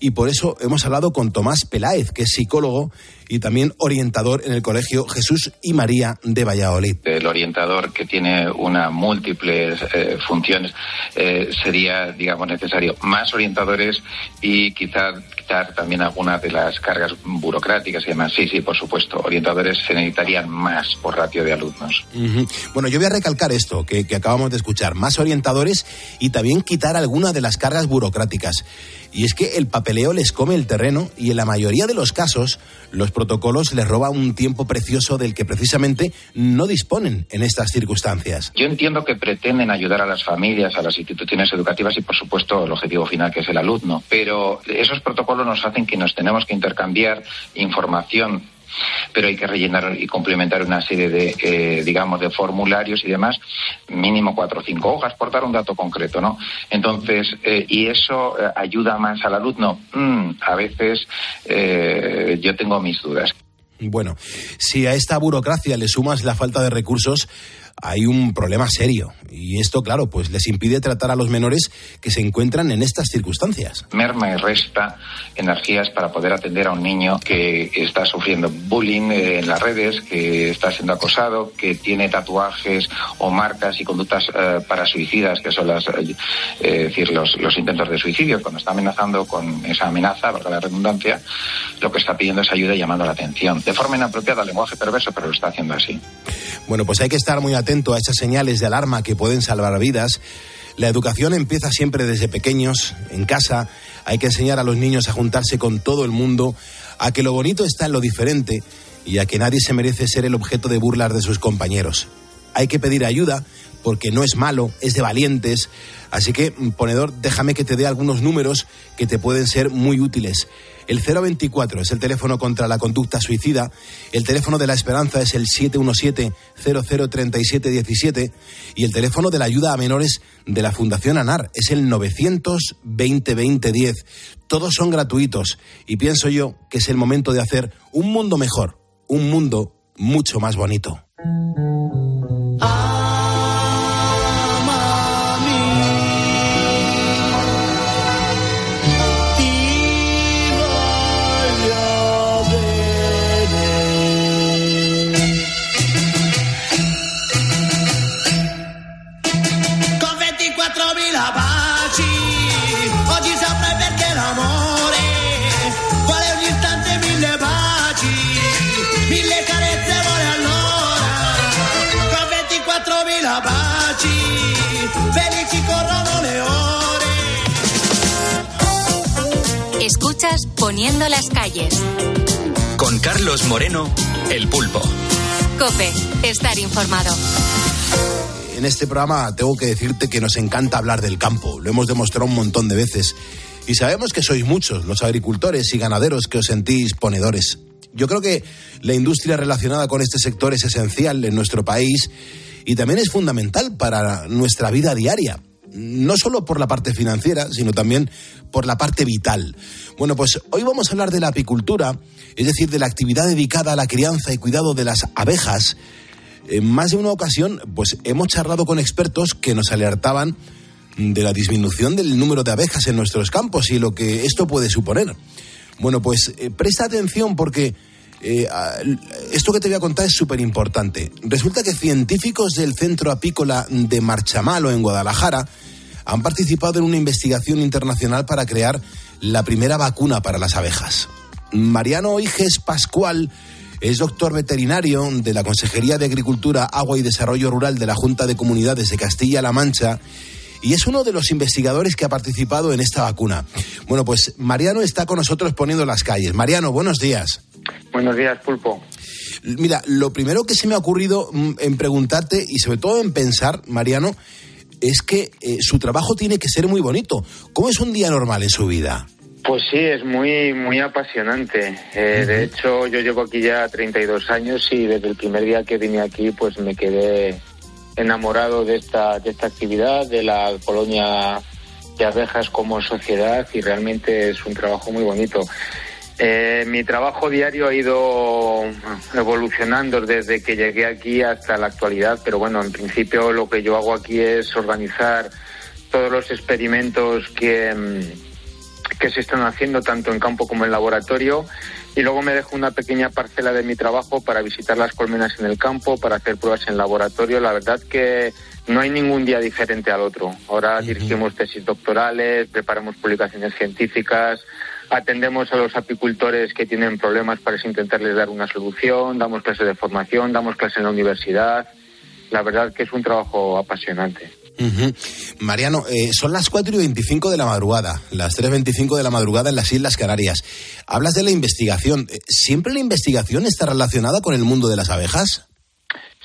[SPEAKER 11] y por eso hemos hablado con Tomás Peláez, que es psicólogo y también orientador en el Colegio Jesús y María de Valladolid.
[SPEAKER 27] El orientador que tiene una múltiples eh, funciones eh, sería, digamos, necesario más orientadores y quizá quitar también algunas de las cargas burocráticas y demás. Sí, sí, por supuesto. Orientadores se necesitarían más por ratio de alumnos.
[SPEAKER 11] Ujú. Bueno, yo voy a recalcar esto que, que acabamos de escuchar, más orientadores y también quitar alguna de las cargas burocráticas. Y es que el papeleo les come el terreno y en la mayoría de los casos los protocolos les roban un tiempo precioso del que precisamente no disponen en estas circunstancias.
[SPEAKER 27] Yo entiendo que pretenden ayudar a las familias, a las instituciones educativas y, por supuesto, el objetivo final que es el alumno. Pero esos protocolos nos hacen que nos tenemos que intercambiar información pero hay que rellenar y complementar una serie de, eh, digamos, de formularios y demás, mínimo cuatro o cinco hojas, por dar un dato concreto, ¿no? Entonces, eh, ¿y eso eh, ayuda más al alumno? Mm, a veces yo tengo mis dudas.
[SPEAKER 11] Bueno, si a esta burocracia le sumas la falta de recursos, hay un problema serio. Y esto, claro, pues les impide tratar a los menores que se encuentran en estas circunstancias.
[SPEAKER 27] merma y resta energías para poder atender a un niño que está sufriendo bullying eh, en las redes, que está siendo acosado, que tiene tatuajes o marcas y conductas eh, para suicidas, que son las, eh, eh, decir, los, los intentos de suicidio. Cuando está amenazando con esa amenaza, valga la redundancia, lo que está pidiendo es ayuda y llamando la atención. De forma inapropiada, lenguaje perverso, pero lo está haciendo así.
[SPEAKER 11] Bueno, pues hay que estar muy a esas señales de alarma que pueden salvar vidas. La educación empieza siempre desde pequeños, en casa. Hay que enseñar a los niños a juntarse con todo el mundo, a que lo bonito está en lo diferente y a que nadie se merece ser el objeto de burlas de sus compañeros. Hay que pedir ayuda porque no es malo, es de valientes. Así que, mm, ponedor, déjame que te dé algunos números que te pueden ser muy útiles. El 024 es el teléfono contra la conducta suicida. El teléfono de la esperanza es el 717-003717. Y el teléfono de la ayuda a menores de la Fundación ANAR es el 900-2020-10. Todos son gratuitos. Y pienso yo que es el momento de hacer un mundo mejor, un mundo mucho más bonito.
[SPEAKER 14] Escuchas Poniendo las calles.
[SPEAKER 6] Con Carlos Moreno, El Pulpo.
[SPEAKER 14] Cope, estar informado.
[SPEAKER 11] En este programa tengo que decirte que nos encanta hablar del campo. Lo hemos demostrado un montón de veces. Y sabemos que sois muchos los agricultores y ganaderos que os sentís ponedores. Yo creo que la industria relacionada con este sector es esencial en nuestro país y también es fundamental para nuestra vida diaria. No solo por la parte financiera, sino también por la parte vital. Bueno, pues hoy vamos a hablar de la apicultura, es decir, de la actividad dedicada a la crianza y cuidado de las abejas. En más de una ocasión, pues hemos charlado con expertos que nos alertaban de la disminución del número de abejas en nuestros campos y lo que esto puede suponer. Bueno, pues eh, presta atención porque eh, a- esto que te voy a contar es súper importante. Resulta que científicos del Centro Apícola de Marchamalo, en Guadalajara, han participado en una investigación internacional para crear la primera vacuna para las abejas. Mariano Iges Pascual es doctor veterinario de la Consejería de Agricultura, Agua y Desarrollo Rural de la Junta de Comunidades de Castilla-La Mancha y es uno de los investigadores que ha participado en esta vacuna. Bueno, pues Mariano está con nosotros poniendo las calles. Mariano, buenos días.
[SPEAKER 28] Buenos días, Pulpo.
[SPEAKER 11] Mira, lo primero que se me ha ocurrido mm, en preguntarte y sobre todo en pensar, Mariano, es que eh, su trabajo tiene que ser muy bonito. ¿Cómo es un día normal en su vida?
[SPEAKER 28] Pues sí, es muy muy apasionante. Eh, De hecho, yo llevo aquí ya 32 años y desde el primer día que vine aquí, pues me quedé enamorado de esta de esta actividad, de la colonia de abejas como sociedad y realmente es un trabajo muy bonito. Eh, mi trabajo diario ha ido evolucionando desde que llegué aquí hasta la actualidad, pero bueno, en principio lo que yo hago aquí es organizar todos los experimentos que, mm, que se están haciendo tanto en campo como en laboratorio y luego me dejo una pequeña parcela de mi trabajo para visitar las colmenas en el campo, para hacer pruebas en laboratorio. La verdad que no hay ningún día diferente al otro. Ahora dirigimos tesis doctorales, preparamos publicaciones científicas, atendemos a los apicultores que tienen problemas para intentarles dar una solución, damos clases de formación, damos clases en la universidad. La verdad que es un trabajo apasionante.
[SPEAKER 11] Ujú. Mariano, eh, son las 4 y 25 de la madrugada, las 3.25 de la madrugada en las Islas Canarias. Hablas de la investigación. Eh, ¿Siempre la investigación está relacionada con el mundo de las abejas?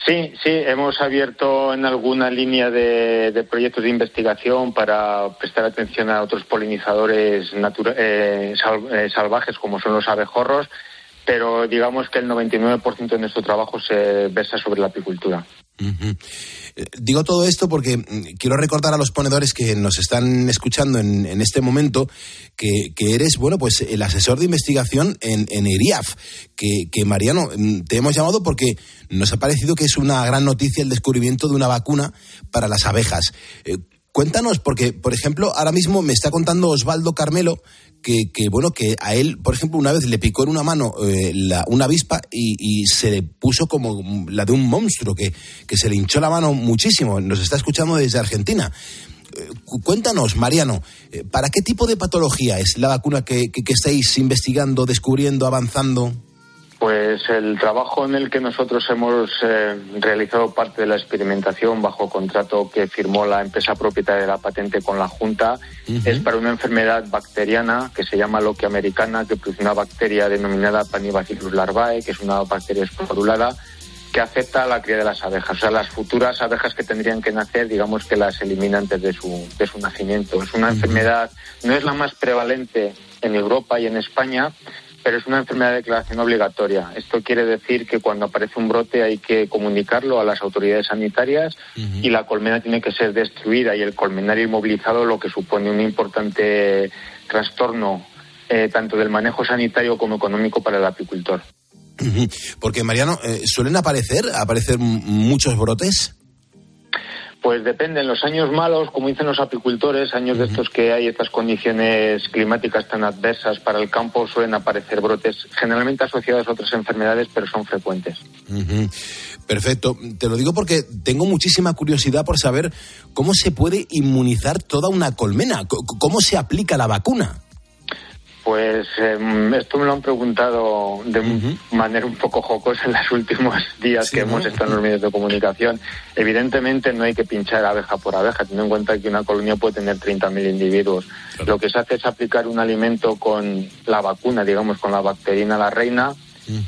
[SPEAKER 28] Sí, sí, hemos abierto en alguna línea de, proyectos de investigación para prestar atención a otros polinizadores eh, eh, salvajes como son los abejorros, pero digamos que el 99% de nuestro trabajo se versa sobre la apicultura.
[SPEAKER 11] Ujú. Eh, Digo todo esto porque mm, quiero recordar a los ponedores que nos están escuchando en, en este momento que, eres, bueno, pues el asesor de investigación en, en ERIAF. Que, Mariano, mm, te hemos llamado porque nos ha parecido que es una gran noticia el descubrimiento de una vacuna para las abejas. Cuéntanos, porque, por ejemplo, ahora mismo me está contando Osvaldo Carmelo que, que, bueno, que a él, por ejemplo, una vez le picó en una mano eh, una avispa y, se le puso como la de un monstruo, que, que se le hinchó la mano muchísimo. Nos está escuchando desde Argentina. Eh, cu- Cuéntanos, Mariano, eh, ¿para qué tipo de patología es la vacuna que, que- que estáis investigando, descubriendo, avanzando?
[SPEAKER 28] Pues el trabajo en el que nosotros hemos eh, realizado parte de la experimentación bajo contrato que firmó la empresa propietaria de la patente con la Junta es para una enfermedad bacteriana que se llama loquia americana, que produce una bacteria denominada Panibacillus larvae, que es una bacteria esporulada que afecta a la cría de las abejas. O sea, las futuras abejas que tendrían que nacer, digamos que las elimina antes de su, de su nacimiento. Es una enfermedad, no es la más prevalente en Europa y en España, pero es una enfermedad de declaración obligatoria. Esto quiere decir que cuando aparece un brote hay que comunicarlo a las autoridades sanitarias y la colmena tiene que ser destruida y el colmenario inmovilizado, lo que supone un importante trastorno eh, tanto del manejo sanitario como económico para el apicultor.
[SPEAKER 11] Porque, Mariano, eh, ¿suelen aparecer, aparecer muchos brotes?
[SPEAKER 28] Pues depende, en los años malos, como dicen los apicultores, años de estos que hay estas condiciones climáticas tan adversas para el campo, suelen aparecer brotes generalmente asociados a otras enfermedades, pero son frecuentes.
[SPEAKER 11] Perfecto. Te lo digo porque tengo muchísima curiosidad por saber cómo se puede inmunizar toda una colmena, cómo se aplica la vacuna.
[SPEAKER 28] Pues em, esto me lo han preguntado de manera un poco jocosa en los últimos días que hemos estado en los medios de comunicación. Evidentemente no hay que pinchar abeja por abeja, teniendo en cuenta que una colonia puede tener 30.000 individuos. Lo que se hace es aplicar un alimento con la vacuna, digamos, con la bacterina la reina.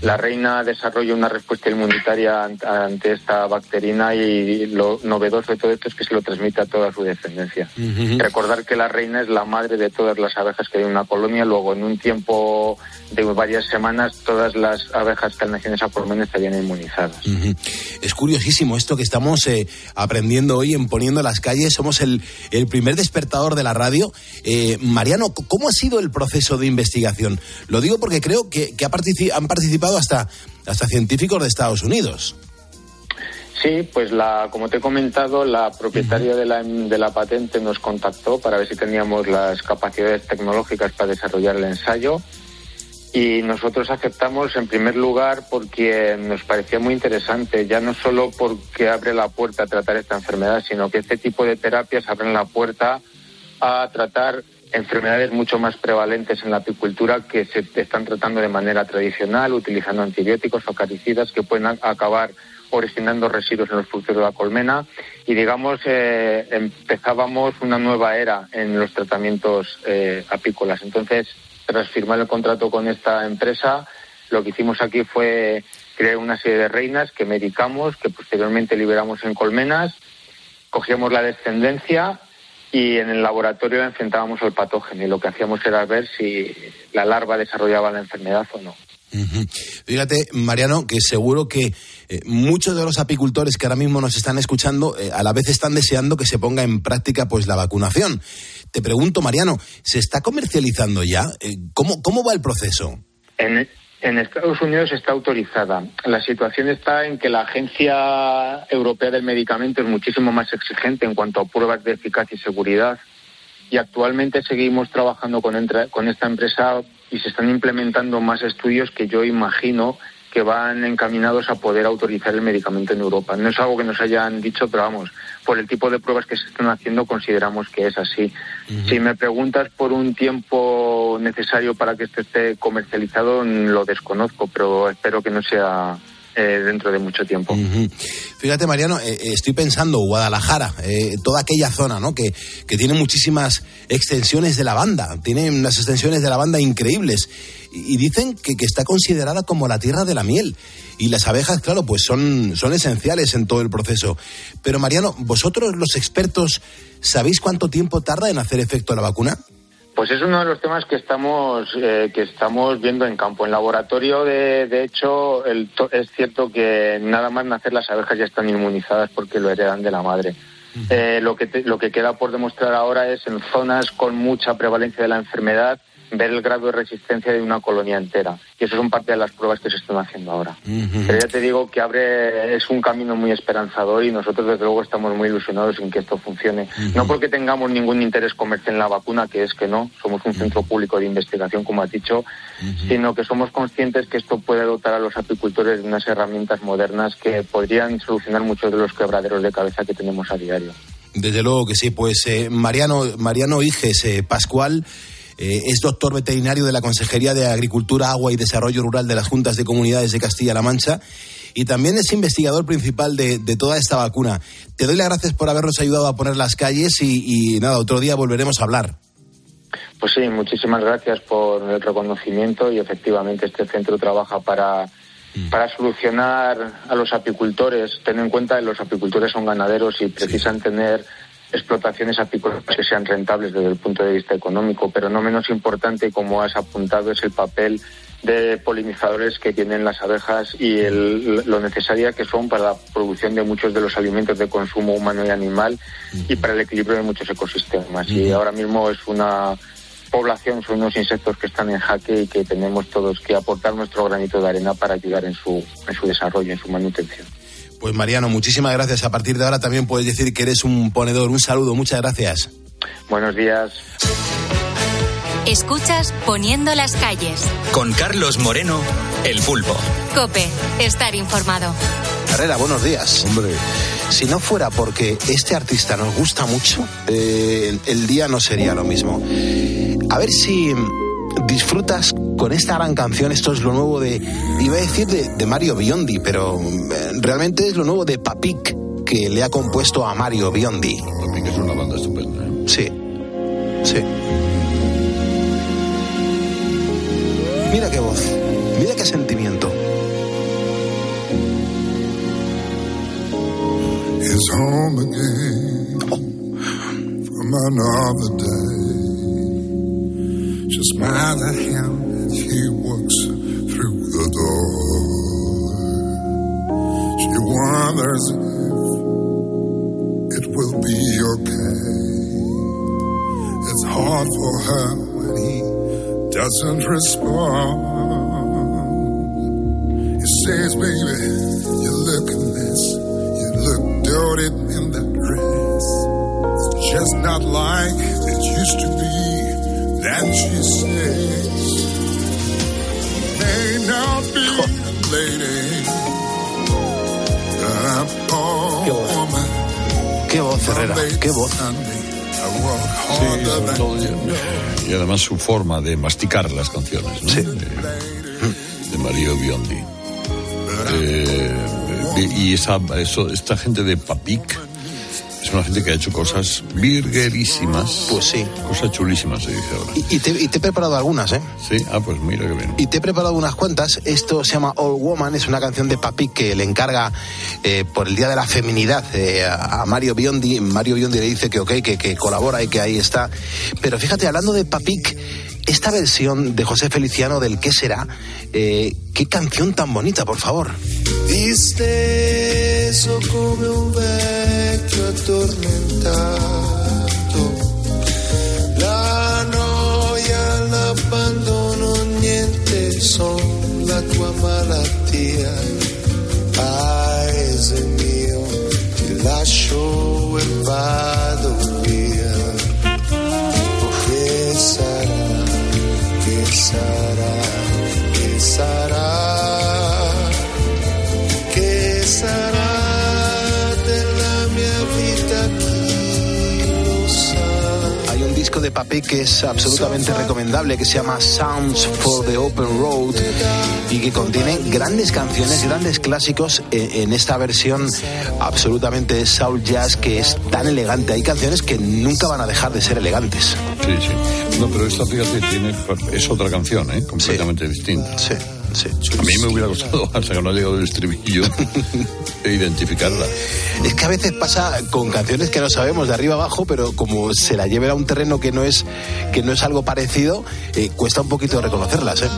[SPEAKER 28] La reina desarrolla una respuesta inmunitaria ant- ante esta bacterina y lo novedoso de todo esto es que se lo transmite a toda su descendencia. Recordar que la reina es la madre de todas las abejas que hay en una colonia. Luego, en un tiempo de varias semanas, todas las abejas que han nacido en esa colonia estarían inmunizadas.
[SPEAKER 11] Es curiosísimo esto que estamos eh, aprendiendo hoy en Poniendo las Calles. Somos el, el primer despertador de la radio. Eh, Mariano, ¿cómo ha sido el proceso de investigación? Lo digo porque creo que, que ha han participado hasta, hasta científicos de Estados Unidos.
[SPEAKER 28] Sí, pues la, como te he comentado, la propietaria de, la, de la patente nos contactó para ver si teníamos las capacidades tecnológicas para desarrollar el ensayo y nosotros aceptamos en primer lugar porque nos parecía muy interesante, ya no solo porque abre la puerta a tratar esta enfermedad, sino que este tipo de terapias abren la puerta a tratar enfermedades mucho más prevalentes en la apicultura que se están tratando de manera tradicional, utilizando antibióticos o acaricidas que pueden acabar originando residuos en los frutos de la colmena y digamos eh, empezábamos una nueva era en los tratamientos eh, apícolas. Entonces, tras firmar el contrato con esta empresa, lo que hicimos aquí fue crear una serie de reinas que medicamos, que posteriormente liberamos en colmenas, cogíamos la descendencia y en el laboratorio enfrentábamos al patógeno y lo que hacíamos era ver si la larva desarrollaba la enfermedad o no.
[SPEAKER 11] Ujú. Fíjate, Mariano, que seguro que eh, muchos de los apicultores que ahora mismo nos están escuchando eh, a la vez están deseando que se ponga en práctica pues la vacunación. Te pregunto, Mariano, ¿se está comercializando ya? Eh, ¿cómo, ¿Cómo va el proceso?
[SPEAKER 28] En, en Estados Unidos está autorizada. La situación está en que la Agencia Europea del Medicamento es muchísimo más exigente en cuanto a pruebas de eficacia y seguridad. Y actualmente seguimos trabajando con, con esta empresa y se están implementando más estudios que yo imagino que van encaminados a poder autorizar el medicamento en Europa. No es algo que nos hayan dicho, pero vamos, por el tipo de pruebas que se están haciendo consideramos que es así. Si me preguntas por un tiempo necesario para que esto esté comercializado, lo desconozco, pero espero que no sea eh, dentro de mucho tiempo.
[SPEAKER 11] Fíjate, Mariano, eh, eh, estoy pensando Guadalajara, toda aquella zona, ¿no? Que, que tiene muchísimas extensiones de lavanda, tiene unas extensiones de lavanda increíbles. Y, y dicen que, que está considerada como la tierra de la miel. Y las abejas, claro, pues son, son esenciales en todo el proceso. Pero, Mariano, vosotros, los expertos, ¿sabéis cuánto tiempo tarda en hacer efecto la vacuna?
[SPEAKER 28] Pues es uno de los temas que estamos eh, que estamos viendo en campo. En laboratorio, de, de hecho, el to- es cierto que nada más nacer las abejas ya están inmunizadas porque lo heredan de la madre. Eh, lo, que te- lo que queda por demostrar ahora es en zonas con mucha prevalencia de la enfermedad ver el grado de resistencia de una colonia entera. Y eso son parte de las pruebas que se están haciendo ahora. Pero ya te digo que abre, es un camino muy esperanzador y nosotros desde luego estamos muy ilusionados en que esto funcione. No porque tengamos ningún interés comercial en la vacuna, que es que no, somos un centro público de investigación, como has dicho, sino que somos conscientes que esto puede dotar a los apicultores de unas herramientas modernas que podrían solucionar muchos de los quebraderos de cabeza que tenemos a diario.
[SPEAKER 11] Desde luego que sí, pues eh, Mariano, Mariano Iges eh, Pascual eh, es doctor veterinario de la Consejería de Agricultura, Agua y Desarrollo Rural de las Juntas de Comunidades de Castilla-La Mancha y también es investigador principal de, de toda esta vacuna. Te doy las gracias por habernos ayudado a poner las calles y, y nada, otro día volveremos a hablar.
[SPEAKER 28] Pues sí, muchísimas gracias por el reconocimiento y efectivamente este centro trabaja para para solucionar a los apicultores, ten en cuenta que los apicultores son ganaderos y precisan tener explotaciones apícolas que sean rentables desde el punto de vista económico, pero no menos importante, como has apuntado, es el papel de polinizadores que tienen las abejas y el- lo necesaria que son para la producción de muchos de los alimentos de consumo humano y animal y para el equilibrio de muchos ecosistemas. Y ahora mismo es una población, son unos insectos que están en jaque y que tenemos todos que aportar nuestro granito de arena para ayudar en su, en su desarrollo, en su manutención.
[SPEAKER 11] Pues Mariano, muchísimas gracias. A partir de ahora también puedes decir que eres un ponedor. Un saludo, muchas gracias.
[SPEAKER 28] Buenos días.
[SPEAKER 14] Escuchas Poniendo las calles.
[SPEAKER 6] Con Carlos Moreno, El Pulpo.
[SPEAKER 14] Cope, estar informado.
[SPEAKER 11] Herrera, buenos días. Hombre. Si no fuera porque este artista nos gusta mucho, eh, el día no sería lo mismo. A ver si disfrutas con esta gran canción. Esto es lo nuevo de, iba a decir de, de Mario Biondi, pero eh, realmente es lo nuevo de Papik que le ha compuesto a Mario Biondi.
[SPEAKER 29] Papik es una banda estupenda. ¿eh?
[SPEAKER 11] Sí, sí. Mira qué voz, mira qué sentimiento.
[SPEAKER 30] is home again from another day. She smiles at him as he walks through the door. She wonders if it will be okay. It's hard for her when he doesn't respond. He says, baby, you look a mess. You look dirty in that dress. It's just not like it used to be. Then she says, May not be the lady that I'm
[SPEAKER 11] Qué voz. Qué voz, Herrera, qué voz.
[SPEAKER 29] Sí, sobre todo, y, además su forma de masticar las canciones, ¿no? de, de Mario Biondi. Eh, y esa, eso, esta gente de Papik una gente que ha hecho cosas virguerísimas.
[SPEAKER 11] Pues sí.
[SPEAKER 29] Cosas chulísimas, se dice ahora.
[SPEAKER 11] Y, y te, y te he preparado algunas, ¿eh?
[SPEAKER 29] Sí, ah, pues mira que bien.
[SPEAKER 11] Y te he preparado unas cuantas. Esto se llama Old Woman, es una canción de Papi que le encarga eh, por el Día de la Feminidad eh, a, Mario Biondi. Mario Biondi le dice que ok, que, que colabora y que ahí está. Pero fíjate, hablando de Papic, esta versión de José Feliciano del ¿Qué será? Eh, qué canción tan bonita, por favor.
[SPEAKER 20] Disteso come un vecchio addormentato. La noia, l'abbandono, niente son la tua malattia. Paese mio, ti lascio e vado via. Che sarà, che sarà,
[SPEAKER 11] de Papi que es absolutamente recomendable que se llama Sounds for the Open Road y que contiene grandes canciones, grandes clásicos en, en esta versión absolutamente soul jazz que es tan elegante. Hay canciones que nunca van a dejar de ser elegantes.
[SPEAKER 29] Sí, sí. No, pero esta, fíjate, tiene, es otra canción, ¿eh? Completamente distinta.
[SPEAKER 11] Sí, sí.
[SPEAKER 29] A mí me hubiera costado, hasta que no ha llegado el estribillo, identificarla.
[SPEAKER 11] Es que a veces pasa con canciones que no sabemos de arriba abajo, pero como se la lleven a un terreno que no es, que no es algo parecido, eh, cuesta un poquito reconocerlas. ¿eh?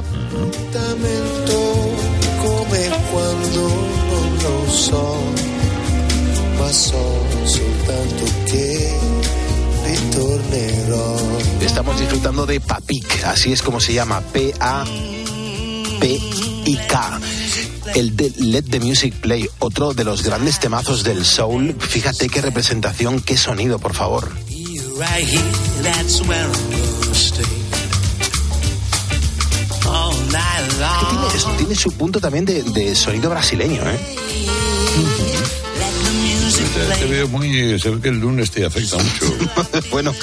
[SPEAKER 11] Estamos disfrutando de Papik, así es como se llama, P-A-P-I-K. El de Let the Music Play, otro de los grandes temazos del soul. Fíjate qué representación, qué sonido, por favor. Tiene su punto también de, de sonido brasileño, ¿eh?
[SPEAKER 29] Te veo muy. Se ve que el lunes te afecta mucho.
[SPEAKER 11] bueno,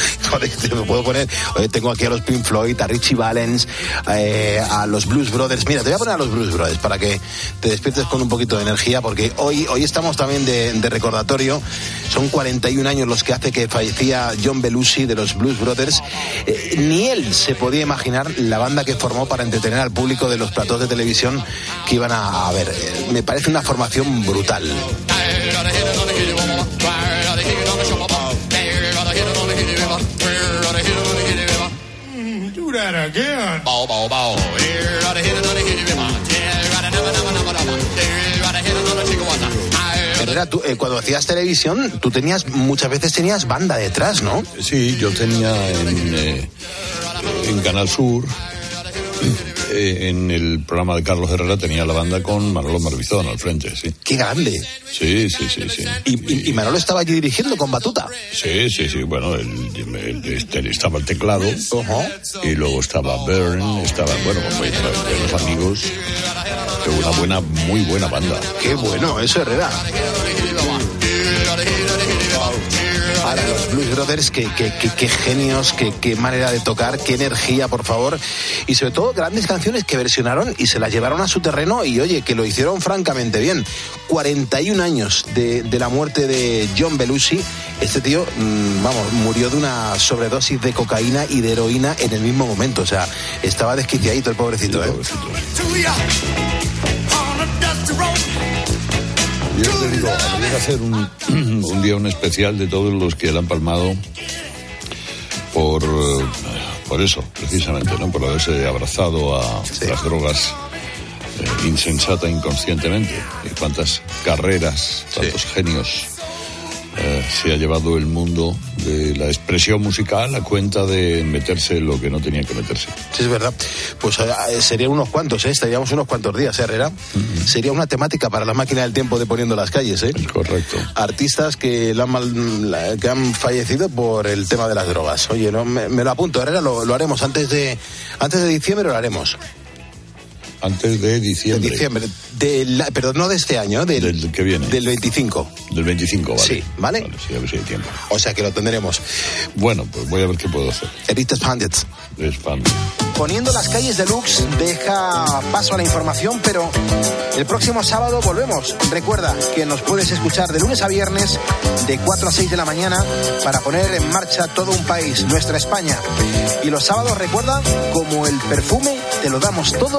[SPEAKER 11] te lo puedo poner. Oye, tengo aquí a los Pink Floyd, a Richie Valens, eh, a los Blues Brothers. Mira, te voy a poner a los Blues Brothers para que te despiertes con un poquito de energía, porque hoy, hoy estamos también de, de recordatorio. Son 41 años los que hace que fallecía John Belushi de los Blues Brothers. Eh, ni él se podía imaginar la banda que formó para entretener al público de los platós de televisión que iban a, a ver. Eh, me parece una formación brutal.
[SPEAKER 30] Do that again. Bow, bow, bow.
[SPEAKER 11] Herrera, tú, eh, cuando hacías televisión, tú tenías, muchas veces tenías banda detrás, ¿no?
[SPEAKER 29] Sí, yo tenía en, eh, en Canal Sur, en el programa de Carlos Herrera, tenía la banda con Manolo Marbizón al frente, sí.
[SPEAKER 11] ¡Qué grande!
[SPEAKER 29] Sí, sí, sí, sí.
[SPEAKER 11] Y, y- y Manolo estaba allí dirigiendo con batuta.
[SPEAKER 29] Sí, sí, sí. Bueno, el, el- este, estaba el teclado y luego estaba Byrne, estaba, bueno, pues, buenos amigos. Una buena, muy buena banda.
[SPEAKER 11] ¡Qué bueno eso, Herrera! Blues Brothers, qué, qué- qué- qué genios, qué, manera de tocar, qué energía, por favor. Y sobre todo, grandes canciones que versionaron y se las llevaron a su terreno y, oye, que lo hicieron francamente bien. 41 años de, de la muerte de John Belushi. Este tío, mm, vamos, murió de una sobredosis de cocaína y de heroína en el mismo momento. O sea, estaba desquiciadito el pobrecito, ¿eh?
[SPEAKER 29] Yo te digo, habría que hacer un, un día un especial de todos los que le han palmado por, por eso, precisamente, ¿no? Por haberse abrazado a las drogas eh, insensata inconscientemente. Y cuántas carreras, tantos genios eh, se ha llevado el mundo de la expresión musical a cuenta de meterse lo que no tenía que meterse.
[SPEAKER 11] Sí, es verdad. Pues eh, serían unos cuantos, ¿eh? Estaríamos unos cuantos días, ¿eh, Herrera? Sería una temática para la máquina del tiempo de poniendo las calles, ¿eh?
[SPEAKER 29] Correcto.
[SPEAKER 11] Artistas que, la han mal- la- que han fallecido por el tema de las drogas. Oye, no, me, me lo apunto, Herrera, lo, lo haremos antes de, antes de diciembre, lo haremos.
[SPEAKER 29] Antes de diciembre.
[SPEAKER 11] De diciembre. Del, perdón, no de este año, del,
[SPEAKER 29] Del que viene.
[SPEAKER 11] del 25.
[SPEAKER 29] Del 25, vale.
[SPEAKER 11] Sí, ¿vale?
[SPEAKER 29] sí, a ver si hay tiempo.
[SPEAKER 11] O sea que lo tendremos.
[SPEAKER 29] Bueno, pues voy a ver qué puedo hacer.
[SPEAKER 11] Edith Expanded.
[SPEAKER 29] Expand.
[SPEAKER 11] Poniendo las calles de Lux deja paso a la información, pero el próximo sábado volvemos. Recuerda que nos puedes escuchar de lunes a viernes de 4 a 6 de la mañana para poner en marcha todo un país, nuestra España. Y los sábados, recuerda, como el perfume, te lo damos todo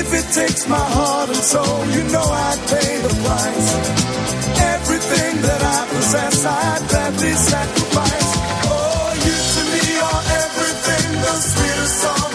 [SPEAKER 31] If it takes my heart and soul, you know I'd pay the price. Everything that I possess, I'd gladly sacrifice. Oh, you to me are everything, the sweetest song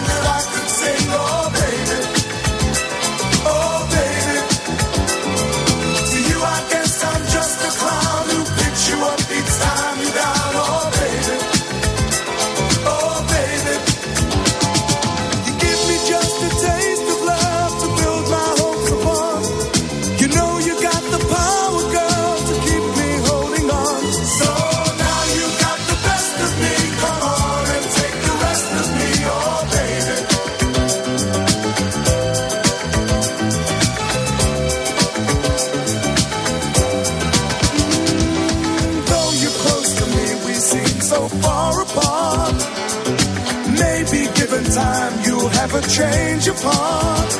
[SPEAKER 31] change of heart.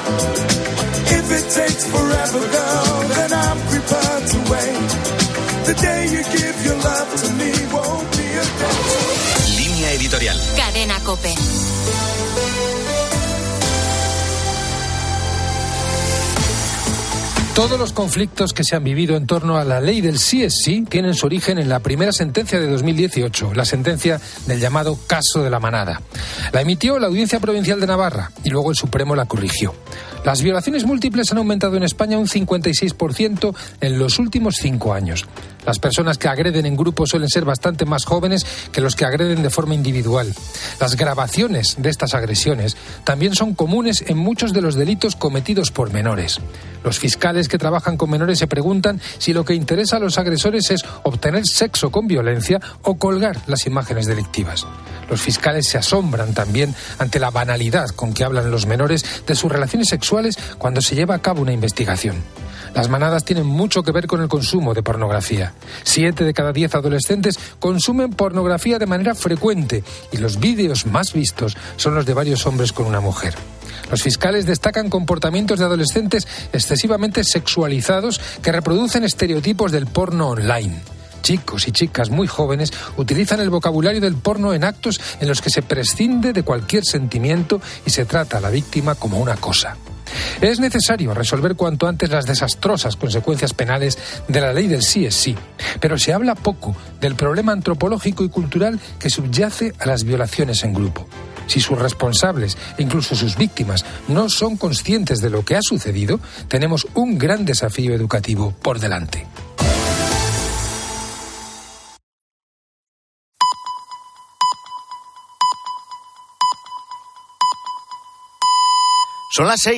[SPEAKER 31] If it takes forever, girl, then I'm prepared to wait. The day you give your love to me won't be a day.
[SPEAKER 6] Línea editorial.
[SPEAKER 14] Cadena Cope.
[SPEAKER 32] Todos los conflictos que se han vivido en torno a la ley del sí es sí tienen su origen en la primera sentencia de 2018, la sentencia del llamado caso de la manada. La emitió la Audiencia Provincial de Navarra y luego el Supremo la corrigió. Las violaciones múltiples han aumentado en España un 56% en los últimos cinco años. Las personas que agreden en grupo suelen ser bastante más jóvenes que los que agreden de forma individual. Las grabaciones de estas agresiones también son comunes en muchos de los delitos cometidos por menores. Los fiscales que trabajan con menores se preguntan si lo que interesa a los agresores es obtener sexo con violencia o colgar las imágenes delictivas. Los fiscales se asombran también ante la banalidad con que hablan los menores de sus relaciones sexuales cuando se lleva a cabo una investigación. Las manadas tienen mucho que ver con el consumo de pornografía. Siete de cada diez adolescentes consumen pornografía de manera frecuente y los vídeos más vistos son los de varios hombres con una mujer. Los fiscales destacan comportamientos de adolescentes excesivamente sexualizados que reproducen estereotipos del porno online. Chicos y chicas muy jóvenes utilizan el vocabulario del porno en actos en los que se prescinde de cualquier sentimiento y se trata a la víctima como una cosa. Es necesario resolver cuanto antes las desastrosas consecuencias penales de la ley del sí es sí, pero se habla poco del problema antropológico y cultural que subyace a las violaciones en grupo. Si sus responsables incluso sus víctimas no son conscientes de lo que ha sucedido, tenemos un gran desafío educativo por delante.
[SPEAKER 11] Son las seis.